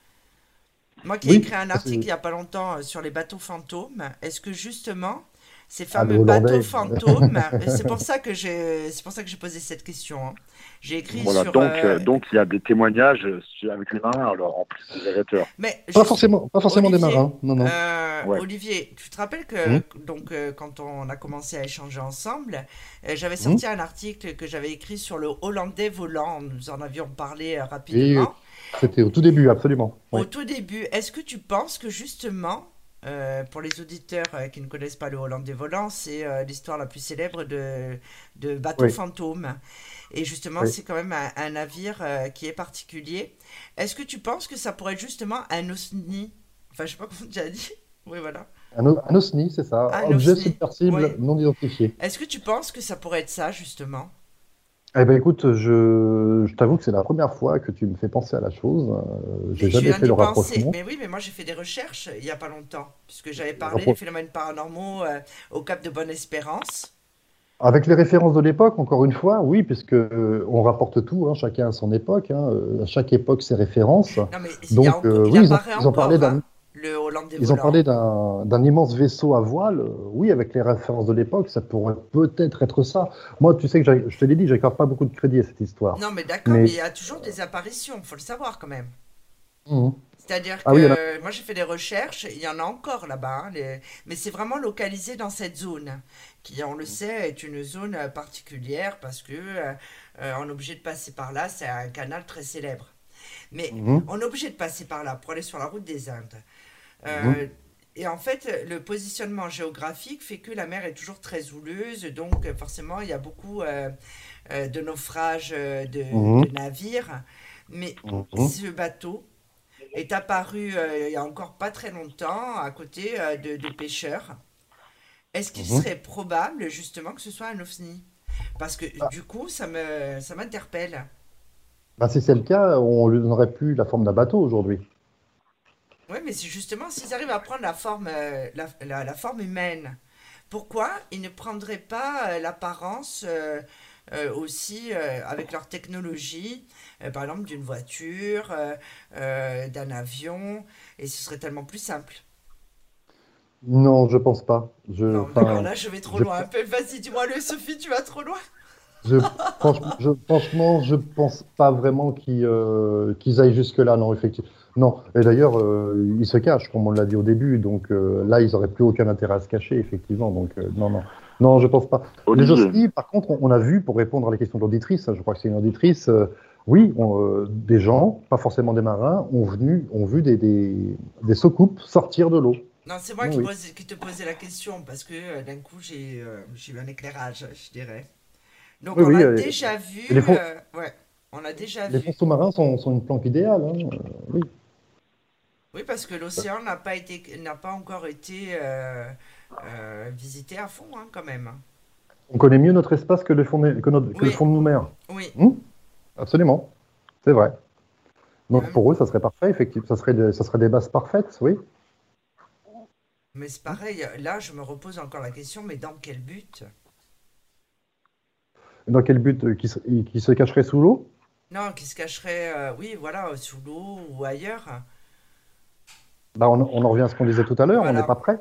Speaker 2: moi qui ai écrit un article il n'y a pas longtemps euh, sur les bateaux fantômes, est-ce que justement ces ah, fameux bateaux fantômes. c'est pour ça que j'ai, c'est pour ça que j'ai posé cette question. Hein. J'ai écrit
Speaker 4: voilà,
Speaker 2: sur.
Speaker 4: Donc, euh, donc il y a des témoignages avec les marins alors en plus des aviateurs.
Speaker 3: Mais pas forcément, pas forcément des marins. Non, non.
Speaker 2: Euh, Olivier, tu te rappelles que hum. donc euh, quand on a commencé à échanger ensemble, j'avais sorti hum. un article que j'avais écrit sur le Hollandais volant. Nous en avions parlé rapidement.
Speaker 3: C'était au tout début, absolument.
Speaker 2: Au tout début, est-ce que tu penses que justement euh, pour les auditeurs euh, qui ne connaissent pas le Hollandais volant, c'est euh, l'histoire la plus célèbre de, de bateau fantôme. Et justement, c'est quand même un, navire qui est particulier. Est-ce que tu penses que ça pourrait être justement un OSNI? Enfin, je sais pas comment tu as dit. Oui, voilà.
Speaker 3: Un, OSNI, c'est ça. Un Objet submersible non identifié.
Speaker 2: Est-ce que tu penses que ça pourrait être ça, justement?
Speaker 3: Eh ben écoute, je, t'avoue que c'est la première fois que tu me fais penser à la chose. Euh, j'ai jamais fait le rapprochement.
Speaker 2: Mais oui, mais moi j'ai fait des recherches il y a pas longtemps, puisque j'avais parlé des phénomènes paranormaux euh, au Cap de Bonne-Espérance.
Speaker 3: Avec les références de l'époque, encore une fois, oui, puisque euh, on rapporte tout, hein, chacun à son époque. Hein, à chaque époque ses références.
Speaker 2: Non, mais Donc, oui, ils ont, ils ont parlé d'un. Hein.
Speaker 3: Ils ont parlé d'un immense vaisseau à voile. Oui, avec les références de l'époque, ça pourrait peut-être être ça. Moi, tu sais que je te l'ai dit, j'accorde pas beaucoup de crédit à cette histoire.
Speaker 2: Non, mais d'accord, mais... il y a toujours des apparitions, faut le savoir quand même.
Speaker 3: Mmh.
Speaker 2: C'est-à-dire ah que moi j'ai fait des recherches, il y en a encore là-bas, hein, mais c'est vraiment localisé dans cette zone, qui on le sait est une zone particulière parce que euh, on est obligé de passer par là, c'est un canal très célèbre. Mais mmh. on est obligé de passer par là pour aller sur la route des Indes. Euh, mhm. Et en fait, le positionnement géographique fait que la mer est toujours très houleuse, donc forcément, il y a beaucoup euh, euh, de naufrages de, mhm. navires. Mais mhm. ce bateau est apparu il n'y a encore pas très longtemps à côté de, pêcheurs. Est-ce qu'il serait probable justement que ce soit un ovni? Parce que ah. du coup, ça m'interpelle. Ça
Speaker 3: bah, si c'est le cas, on n'aurait plus la forme d'un bateau aujourd'hui.
Speaker 2: Oui, mais c'est justement s'ils arrivent à prendre la forme, euh, la, forme humaine, pourquoi ils ne prendraient pas euh, l'apparence euh, aussi avec leur technologie, par exemple d'une voiture, d'un avion, et ce serait tellement plus simple?
Speaker 3: Non, je pense pas. Je,
Speaker 2: non, d'accord, là je vais trop loin. Vas-y, dis-moi le Sophie, tu vas trop loin.
Speaker 3: Je, franchement, je, franchement, je pense pas vraiment qu'ils aillent jusque-là, non, effectivement. Non, et d'ailleurs, euh, ils se cachent, comme on l'a dit au début, donc euh, là, ils n'auraient plus aucun intérêt à se cacher, effectivement. Donc, euh, non, non. Non, je pense pas. Les aussi, par contre, on, a vu, pour répondre à la question de l'auditrice, je crois que c'est une auditrice, oui, des gens, pas forcément des marins, ont, venu, ont vu des, des, des soucoupes sortir de l'eau.
Speaker 2: Non, c'est moi qui, qui, te posais la question, parce que d'un coup, j'ai eu un éclairage, je dirais. Donc, on a déjà vu. Les fonds, ouais, on a déjà
Speaker 3: les fonds sous-marins sont, sont, une planque idéale, hein, oui.
Speaker 2: Oui, parce que l'océan n'a pas été, n'a pas encore été euh, euh, visité à fond, hein, quand même.
Speaker 3: On connaît mieux notre espace que le fond, que, le fond de nos mers.
Speaker 2: Oui.
Speaker 3: Hmm Absolument, c'est vrai. Donc pour eux, ça serait parfait, effectivement. Ça serait, des, ça serait des bases parfaites, oui.
Speaker 2: Mais c'est pareil, là, je me repose encore la question, mais dans quel but?
Speaker 3: Dans quel but euh, qui, qui se cacherait sous l'eau?
Speaker 2: Non, qui se cacherait, oui, voilà, sous l'eau ou ailleurs.
Speaker 3: Bah, on, en revient à ce qu'on disait tout à l'heure, on n'est pas prêt.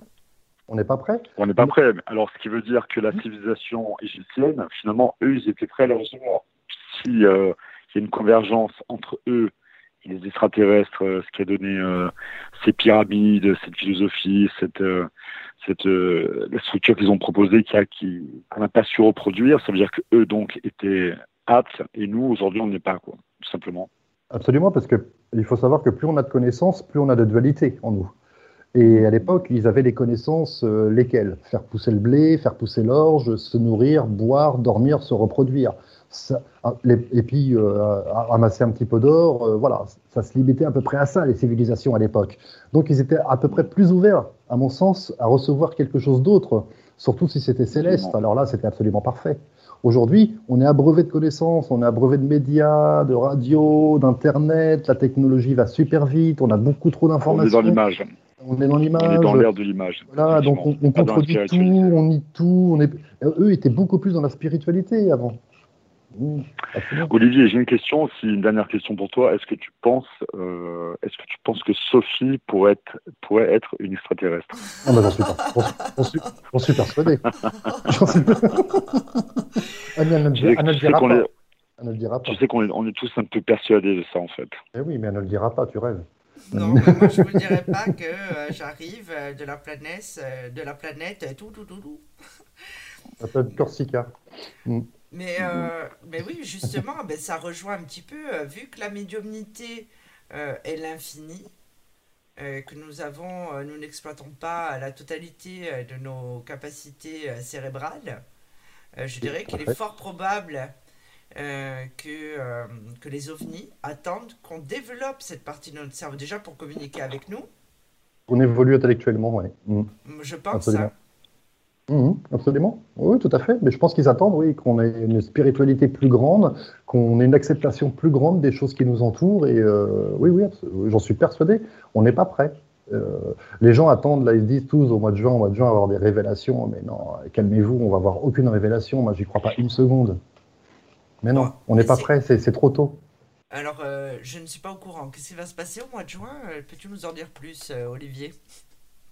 Speaker 3: On n'est pas prêt.
Speaker 4: On n'est pas prêt. Alors, ce qui veut dire que la civilisation égyptienne, finalement, eux, ils étaient prêts à le recevoir. S'il euh, y a une convergence entre eux et les extraterrestres, euh, ce qui a donné euh, ces pyramides, cette philosophie, cette, cette la structure qu'ils ont proposée, qu'on n'a pas su reproduire, ça veut dire qu'eux, donc, étaient aptes et nous, aujourd'hui, on n'est pas, quoi, tout simplement.
Speaker 3: Absolument, parce qu'il faut savoir que plus on a de connaissances, plus on a de dualité en nous. Et à l'époque, ils avaient les connaissances euh, lesquelles? Faire pousser le blé, faire pousser l'orge, se nourrir, boire, dormir, se reproduire. Ah, et puis euh, ramasser un petit peu d'or, euh, voilà, ça se limitait à peu près à ça, les civilisations à l'époque. Donc ils étaient à peu près plus ouverts, à mon sens, à recevoir quelque chose d'autre Surtout si c'était céleste, alors là, c'était absolument parfait. Aujourd'hui, on est abreuvé de connaissances, on est abreuvé de médias, de radio, d'internet, la technologie va super vite, on a beaucoup trop d'informations.
Speaker 4: On est dans l'image.
Speaker 3: On est dans l'image. On
Speaker 4: est dans l'air de l'image.
Speaker 3: Voilà, donc on, on contredit tout, on nie tout. On est... Eux étaient beaucoup plus dans la spiritualité avant.
Speaker 4: Olivier, j'ai une question, aussi, une dernière question pour toi. Est-ce que tu penses, euh, est-ce que tu penses que Sophie pourrait être, pourrait être une extraterrestre?
Speaker 3: Ah bah j'en suis pas, j'en suis, j'en suis persuadé. J'en suis... elle, elle, ne le dira pas. Elle ne le dira pas.
Speaker 4: Tu sais qu'on est, on est tous un peu persuadés de ça en fait.
Speaker 3: Eh oui, mais elle ne le dira pas, tu rêves.
Speaker 2: Non, moi je ne vous dirai pas que euh, j'arrive euh, de la planète, euh, de la planète, tout, tout, tout, tout.
Speaker 3: Ça s'appelle Corsica.
Speaker 2: Mm. Mais, euh, mais oui, justement, ben, ça rejoint un petit peu, euh, vu que la médiumnité euh, est l'infini, que nous avons, nous n'exploitons pas la totalité de nos capacités cérébrales, je dirais qu'il est fort probable que, que les ovnis attendent qu'on développe cette partie de notre cerveau, déjà pour communiquer avec nous.
Speaker 3: On évolue intellectuellement, oui.
Speaker 2: Mm. Je pense ça.
Speaker 3: Mhm, absolument. Oui, tout à fait. Mais je pense qu'ils attendent, oui, qu'on ait une spiritualité plus grande, qu'on ait une acceptation plus grande des choses qui nous entourent. Et euh, oui, oui, j'en suis persuadé. On n'est pas prêt. Euh, les gens attendent, là, ils se disent tous au mois de juin, au mois de juin, avoir des révélations. Mais non, calmez-vous, on va avoir aucune révélation. Moi, j'y crois pas une seconde. Mais non, on n'est pas prêt, c'est trop tôt.
Speaker 2: Alors, euh, je ne suis pas au courant. Qu'est-ce qui va se passer au mois de juin? Peux-tu nous en dire plus, Olivier?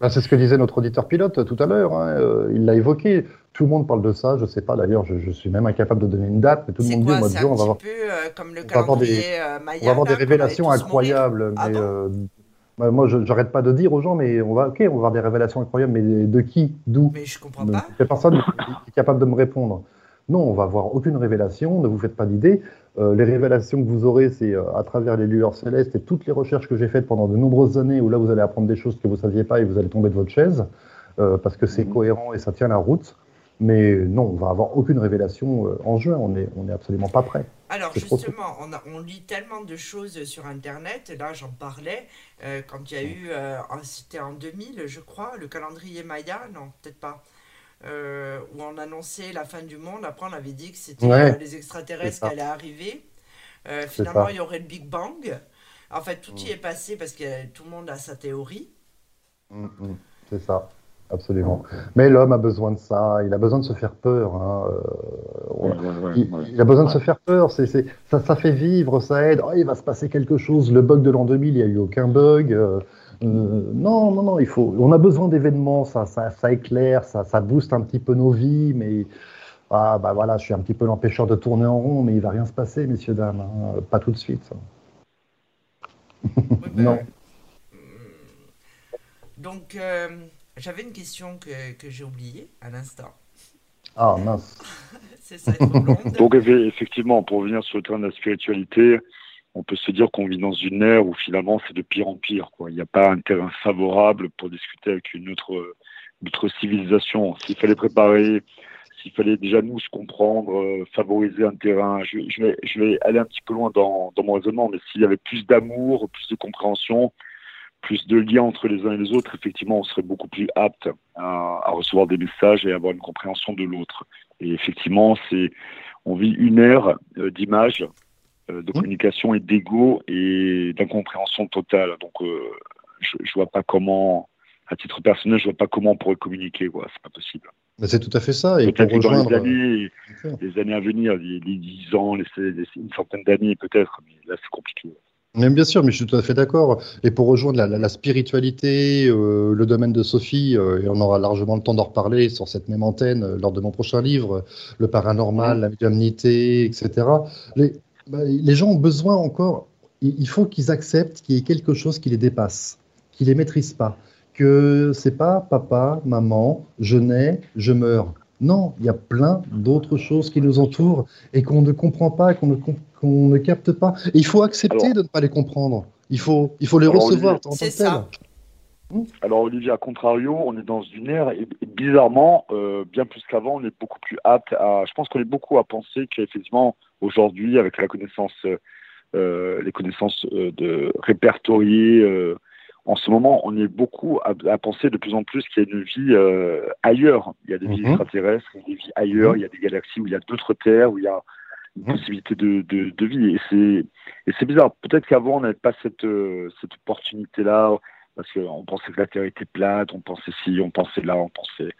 Speaker 3: Bah, c'est ce que disait notre auditeur pilote tout à l'heure. Hein. Euh, il l'a évoqué. Tout le monde parle de ça. Je ne sais pas d'ailleurs. Je, suis même incapable de donner une date. Mais tout le monde dit au mois de juin, on va avoir,
Speaker 2: euh, comme le on va avoir des,
Speaker 3: euh, on va avoir des révélations incroyables. Ah mais, bah, moi, je n'arrête pas de dire aux gens, mais on va, ok, on va avoir des révélations incroyables. Mais de qui, d'où?
Speaker 2: Mais je comprends pas.
Speaker 3: Personne n'est capable de me répondre. Non, on va avoir aucune révélation. Ne vous faites pas d'idée. Euh, les révélations que vous aurez, c'est euh, à travers les lueurs célestes et toutes les recherches que j'ai faites pendant de nombreuses années, où là vous allez apprendre des choses que vous ne saviez pas et vous allez tomber de votre chaise, euh, parce que c'est mhm. cohérent et ça tient la route. Mais non, on va avoir aucune révélation en juin, on n'est on est absolument pas prêt.
Speaker 2: Alors justement, on, on, lit tellement de choses sur Internet, là j'en parlais, quand il y a eu, c'était en 2000 je crois, le calendrier Maya, non peut-être pas, euh, où on annonçait la fin du monde. Après, on avait dit que c'était euh, les extraterrestres qui allaient arriver. Euh, finalement, il y aurait le Big Bang. En fait, tout y mm. est passé parce que tout le monde a sa théorie.
Speaker 3: Mm, mm. C'est ça, absolument. Mais l'homme a besoin de ça. Il a besoin de se faire peur. Hein. il, a besoin de se faire peur. C'est, ça, ça fait vivre, ça aide. Oh, il va se passer quelque chose. Le bug de l'an 2000, il n'y a eu aucun bug. Euh, non, non, non, il faut. On a besoin d'événements, ça, ça, ça, éclaire, ça, ça booste un petit peu nos vies, mais ah bah voilà, je suis un petit peu l'empêcheur de tourner en rond, mais il va rien se passer, messieurs dames, hein. pas tout de suite. non.
Speaker 2: Euh, donc, euh, j'avais une question que, que j'ai oubliée à l'instant.
Speaker 3: Ah mince.
Speaker 2: C'est ça,
Speaker 4: Donc effectivement, pour revenir sur le terrain de la spiritualité, on peut se dire qu'on vit dans une ère où finalement c'est de pire en pire. Il n'y a pas un terrain favorable pour discuter avec une autre, autre civilisation. S'il fallait préparer, s'il fallait déjà nous se comprendre, euh, favoriser un terrain, je, vais, aller un petit peu loin dans, mon raisonnement, mais s'il y avait plus d'amour, plus de compréhension, plus de liens entre les uns et les autres, effectivement, on serait beaucoup plus apte à, recevoir des messages et avoir une compréhension de l'autre. Et effectivement, c'est on vit une ère euh, d'images de mmh. communication et d'ego et d'incompréhension totale. Donc, euh, je, je vois pas comment, à titre personnel, je vois pas comment on pourrait communiquer. Quoi. C'est pas possible.
Speaker 3: c'est tout à fait ça. Et
Speaker 4: peut-être rejoindre... dans les années, les années à venir, les, les 10 ans, les, une centaine d'années peut-être, mais là c'est compliqué.
Speaker 3: Mais bien sûr, mais je suis tout à fait d'accord. Et pour rejoindre la, la, spiritualité, euh, le domaine de Sophie, euh, et on aura largement le temps d'en reparler sur cette même antenne euh, lors de mon prochain livre, le paranormal, mmh. la médiumnité, etc. Les, bah, les gens ont besoin encore, il faut qu'ils acceptent qu'il y ait quelque chose qui les dépasse, qui les maîtrise pas, que c'est pas papa, maman, je nais, je meurs. Non, il y a plein d'autres choses qui nous entourent et qu'on ne comprend pas, qu'on ne, capte pas. Et il faut accepter de ne pas les comprendre. Il faut, il faut les recevoir
Speaker 2: C'est ça.
Speaker 4: Hmm alors Olivier, à contrario, on est dans une ère et, bizarrement, euh, bien plus qu'avant, on est beaucoup plus apte à. Je pense qu'on est beaucoup à penser qu'effectivement, aujourd'hui, avec la connaissance, euh, les connaissances euh, de répertoriées, en ce moment, on est beaucoup à, penser de plus en plus qu'il y a une vie euh, ailleurs. Il y a des vies mhm. extraterrestres, il y a des vies ailleurs, mhm. il y a des galaxies où il y a d'autres terres, où il y a une mhm. possibilité de, de, vie. Et c'est, bizarre. Peut-être qu'avant, on n'avait pas cette, euh, cette opportunité-là, parce qu'on pensait que la Terre était plate, on pensait ci, on pensait là, on pensait.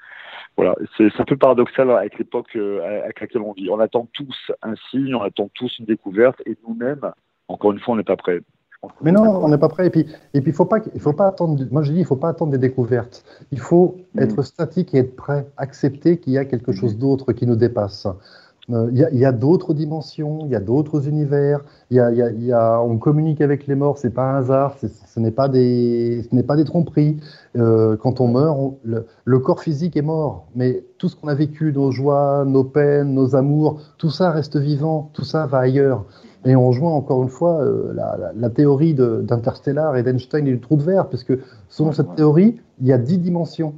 Speaker 4: Voilà, c'est, un peu paradoxal avec l'époque euh, avec laquelle on vit. On attend tous un signe, on attend tous une découverte, et nous-mêmes, encore une fois, on n'est pas prêts.
Speaker 3: Mais non, on n'est pas prêt. Et puis, et puis, faut pas, il faut pas attendre. Moi, je dis, il faut pas attendre des découvertes. Il faut mm. être statique et être prêt, accepter qu'il y a quelque chose d'autre qui nous dépasse. Euh, il y a, d'autres dimensions, il y a d'autres univers. Y a, y a, on communique avec les morts, c'est pas un hasard, ce n'est pas des, ce n'est pas des tromperies. Euh, quand on meurt, le, le, corps physique est mort, mais tout ce qu'on a vécu, nos joies, nos peines, nos amours, tout ça reste vivant, tout ça va ailleurs. Et on rejoint encore une fois euh, la, théorie d'Interstellar et d'Einstein et du trou de verre, parce que selon cette théorie, il y a dix dimensions.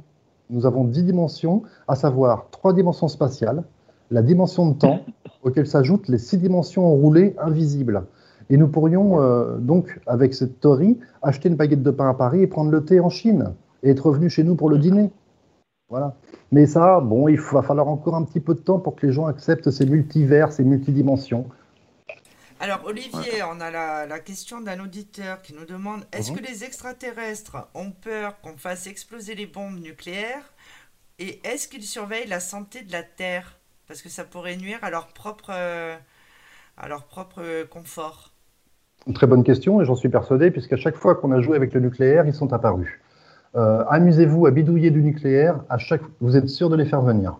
Speaker 3: Nous avons dix dimensions, à savoir trois dimensions spatiales, la dimension de temps, auquel s'ajoutent les six dimensions enroulées invisibles. Et nous pourrions euh, donc, avec cette théorie, acheter une baguette de pain à Paris et prendre le thé en Chine, et être revenu chez nous pour le dîner. Voilà. Mais ça, bon, il va falloir encore un petit peu de temps pour que les gens acceptent ces multivers, ces multidimensions.
Speaker 2: Alors Olivier, on a la, question d'un auditeur qui nous demande est-ce que mhm. les extraterrestres ont peur qu'on fasse exploser les bombes nucléaires? Et est-ce qu'ils surveillent la santé de la Terre? Parce que ça pourrait nuire à leur propre euh, à leur propre confort.
Speaker 3: Très bonne question et j'en suis persuadé puisqu'à chaque fois qu'on a joué avec le nucléaire, ils sont apparus. Euh, amusez-vous à bidouiller du nucléaire, à chaque vous êtes sûr de les faire venir.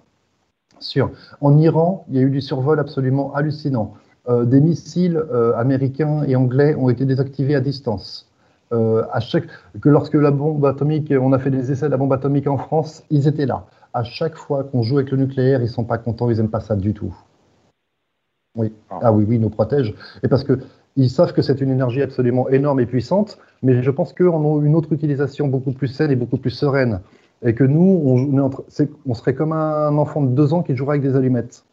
Speaker 3: Sûr. En Iran, il y a eu du survol absolument hallucinant. Euh, des missiles américains et anglais ont été désactivés à distance. À chaque, que lorsque la bombe atomique, on a fait des essais de la bombe atomique en France, ils étaient là. À chaque fois qu'on joue avec le nucléaire, ils sont pas contents, ils n'aiment pas ça du tout. Oui. Ah. ah, oui, oui, ils nous protègent. Et parce que ils savent que c'est une énergie absolument énorme et puissante, mais je pense qu'eux en ont une autre utilisation beaucoup plus saine et beaucoup plus sereine. Et que nous, on, on serait comme un enfant de deux ans qui jouerait avec des allumettes.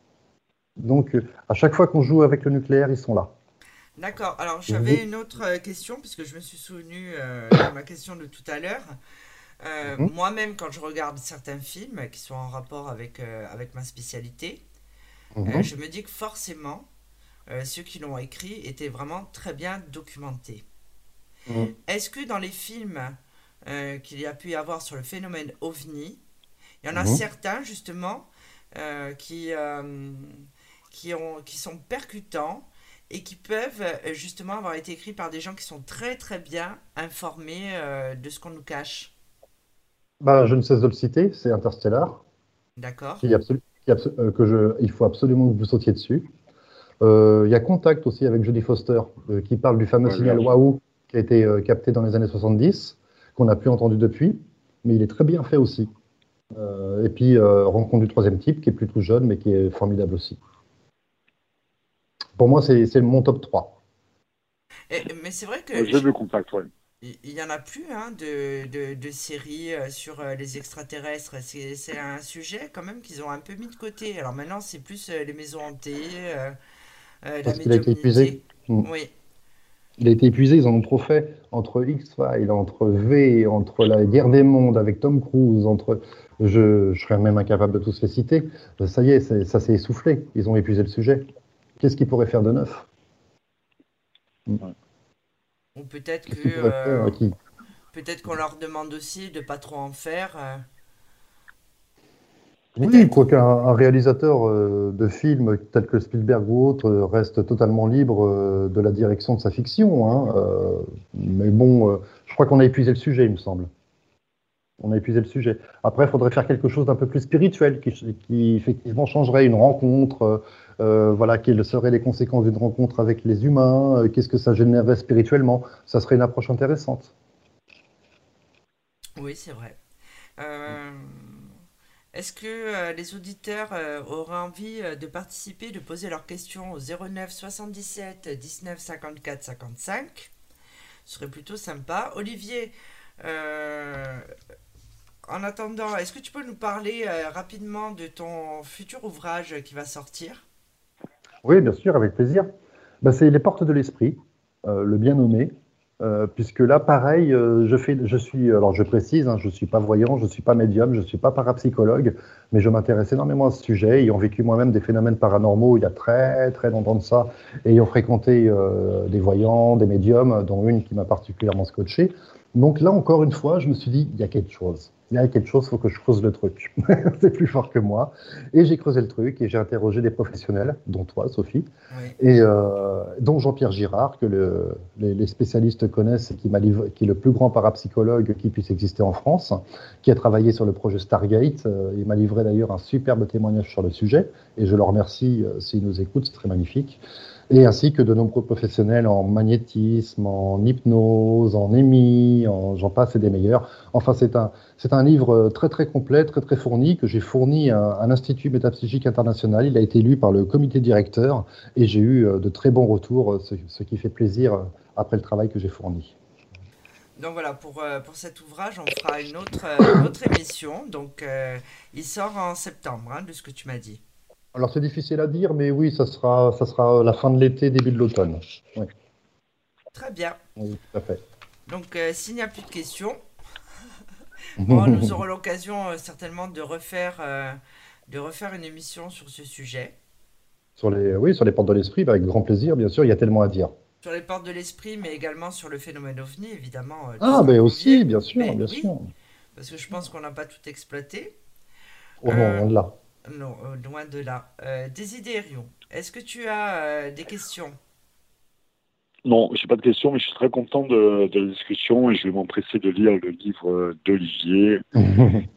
Speaker 3: Donc, euh, à chaque fois qu'on joue avec le nucléaire, ils sont là.
Speaker 2: D'accord. Alors, j'avais une autre euh, question, puisque je me suis souvenu euh, de ma question de tout à l'heure. Mhm. Moi-même, quand je regarde certains films qui sont en rapport avec, avec ma spécialité, mhm. je me dis que forcément, ceux qui l'ont écrit étaient vraiment très bien documentés. Mhm. Est-ce que dans les films qu'il y a pu y avoir sur le phénomène OVNI, il y en a certains justement qui, qui, ont, qui sont percutants et qui peuvent euh, justement avoir été écrits par des gens qui sont très très bien informés euh, de ce qu'on nous cache?
Speaker 3: Bah, je ne cesse de le citer, c'est Interstellar.
Speaker 2: D'accord.
Speaker 3: Euh, que je, il faut absolument que vous sautiez dessus. Il y a Contact aussi avec Jodie Foster qui parle du fameux signal Wahoo qui a été capté dans les années 70, qu'on n'a plus entendu depuis, mais il est très bien fait aussi. et puis Rencontre du troisième type qui est plutôt jeune mais qui est formidable aussi. Pour moi, c'est mon top 3.
Speaker 2: mais c'est vrai que.
Speaker 4: J'ai vu Contact, oui.
Speaker 2: Il n'y en a plus hein, de, de, séries euh, sur euh, les extraterrestres. C'est un sujet quand même qu'ils ont un peu mis de côté. Alors maintenant, c'est plus euh, les maisons hantées,
Speaker 3: la Parce qu'il a été épuisé.
Speaker 2: Mm. Oui.
Speaker 3: Il a été épuisé, ils en ont trop fait. Entre X-Files, entre V, entre la guerre des mondes avec Tom Cruise, entre. Je, je serais même incapable de tous les citer. Ça y est, ça s'est essoufflé. Ils ont épuisé le sujet. Qu'est-ce qu'ils pourraient faire de neuf?
Speaker 2: Ou peut-être que euh, peut-être qu'on leur demande aussi de pas trop en faire. Euh.
Speaker 3: Oui, quoi qu'un réalisateur euh, de films tel que Spielberg ou autre reste totalement libre de la direction de sa fiction. Hein, mais bon, je crois qu'on a épuisé le sujet, il me semble. On a épuisé le sujet. Après, il faudrait faire quelque chose d'un peu plus spirituel, qui, effectivement changerait une rencontre, euh, voilà, quelles seraient les conséquences d'une rencontre avec les humains, euh, qu'est-ce que ça générerait spirituellement. Ça serait une approche intéressante.
Speaker 2: Oui, c'est vrai. Euh, est-ce que les auditeurs auraient envie de participer, de poser leurs questions au 09 77 19 54 55 Ce serait plutôt sympa. Olivier, en attendant, est-ce que tu peux nous parler rapidement de ton futur ouvrage qui va sortir?
Speaker 3: Oui, bien sûr, avec plaisir. Bah, c'est Les Portes de l'Esprit, euh, le bien nommé. Euh, puisque là, pareil, euh, je fais, je suis, alors je précise, hein, je suis pas voyant, je suis pas médium, je suis pas parapsychologue, mais je m'intéresse énormément à ce sujet, ayant vécu moi-même des phénomènes paranormaux il y a très très longtemps de ça, ayant fréquenté euh, des voyants, des médiums, dont une qui m'a particulièrement scotché. Donc là, encore une fois, je me suis dit, il y a quelque chose il y a quelque chose, il faut que je creuse le truc. c'est plus fort que moi. Et j'ai creusé le truc et j'ai interrogé des professionnels, dont toi, Sophie, et euh, dont Jean-Pierre Girard, que les, spécialistes connaissent et qui, qui est le plus grand parapsychologue qui puisse exister en France, qui a travaillé sur le projet Stargate. Euh, il m'a livré d'ailleurs un superbe témoignage sur le sujet et je le remercie euh, s'il nous écoute, c'est très magnifique et ainsi que de nombreux professionnels en magnétisme, en hypnose, en émis, en j'en passe et des meilleurs. Enfin, c'est un, c'est un livre très très complet, très très fourni, que j'ai fourni à, un Institut métapsychique international. Il a été lu par le comité directeur et j'ai eu euh, de très bons retours, ce, qui fait plaisir euh, après le travail que j'ai fourni.
Speaker 2: Donc voilà, pour, euh, pour cet ouvrage, on fera une autre, autre émission. Donc il sort en septembre, hein, de ce que tu m'as dit.
Speaker 3: Alors c'est difficile à dire, mais oui, ça sera, ça sera la fin de l'été, début de l'automne.
Speaker 2: Très bien.
Speaker 3: Oui, tout à fait.
Speaker 2: Donc euh, s'il n'y a plus de questions, nous aurons l'occasion euh, certainement de refaire, euh, de refaire une émission sur ce sujet.
Speaker 3: Sur les, oui, sur les portes de l'esprit, bah, avec grand plaisir, bien sûr, il y a tellement à dire.
Speaker 2: Sur les portes de l'esprit, mais également sur le phénomène ovni, évidemment.
Speaker 3: ah, mais aussi, bien sûr, bien sûr.
Speaker 2: Parce que je pense qu'on n'a pas tout exploité.
Speaker 3: Oh non, là.
Speaker 2: Non, euh, loin de là. Euh, Désidérium, est-ce que tu as euh, des questions?
Speaker 4: Non, je n'ai pas de questions, mais je suis très content de, la discussion et je vais m'empresser de lire le livre d'Olivier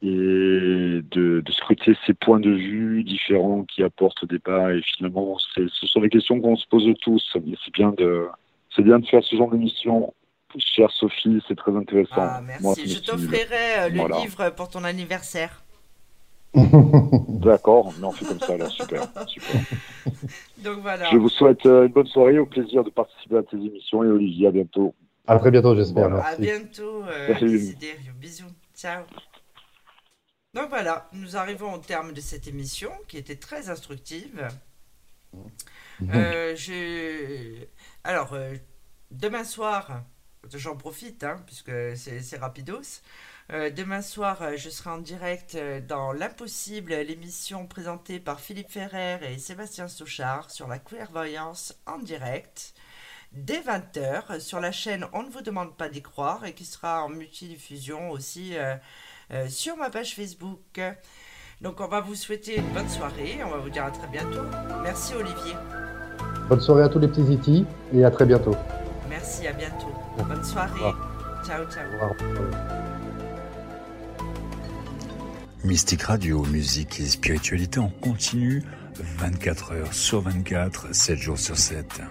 Speaker 4: et de, scruter ses points de vue différents qui apportent des débat. Et finalement, ce sont des questions qu'on se pose tous. C'est bien de, c'est bien de faire ce genre d'émission chère Sophie, c'est très intéressant. Ah,
Speaker 2: merci. je t'offrirai le livre pour ton anniversaire.
Speaker 4: D'accord, on fait comme ça là, super, super.
Speaker 2: Donc voilà.
Speaker 4: Je vous souhaite euh, une bonne soirée, au plaisir de participer à tes émissions et Olivier, à bientôt.
Speaker 3: À très bientôt, j'espère.
Speaker 2: À bientôt, euh, Bisous, ciao. Donc voilà, nous arrivons au terme de cette émission qui était très instructive. Mhm. Euh, je... Alors, demain soir, j'en profite, hein, puisque c'est rapidos. Euh, demain soir, euh, je serai en direct euh, dans L'Impossible, l'émission présentée par Philippe Ferrer et Sébastien Souchard sur la clairvoyance en direct dès 20h sur la chaîne On ne vous demande pas d'y croire et qui sera en multidiffusion aussi sur ma page Facebook. Donc on va vous souhaiter une bonne soirée, on va vous dire à très bientôt. Merci Olivier.
Speaker 3: Bonne soirée à tous les petits itis et à très bientôt.
Speaker 2: Merci, à bientôt. Bonne soirée. Ciao, ciao.
Speaker 1: Mystique Radio, musique et spiritualité en continu, 24 heures sur 24, 7 jours sur 7.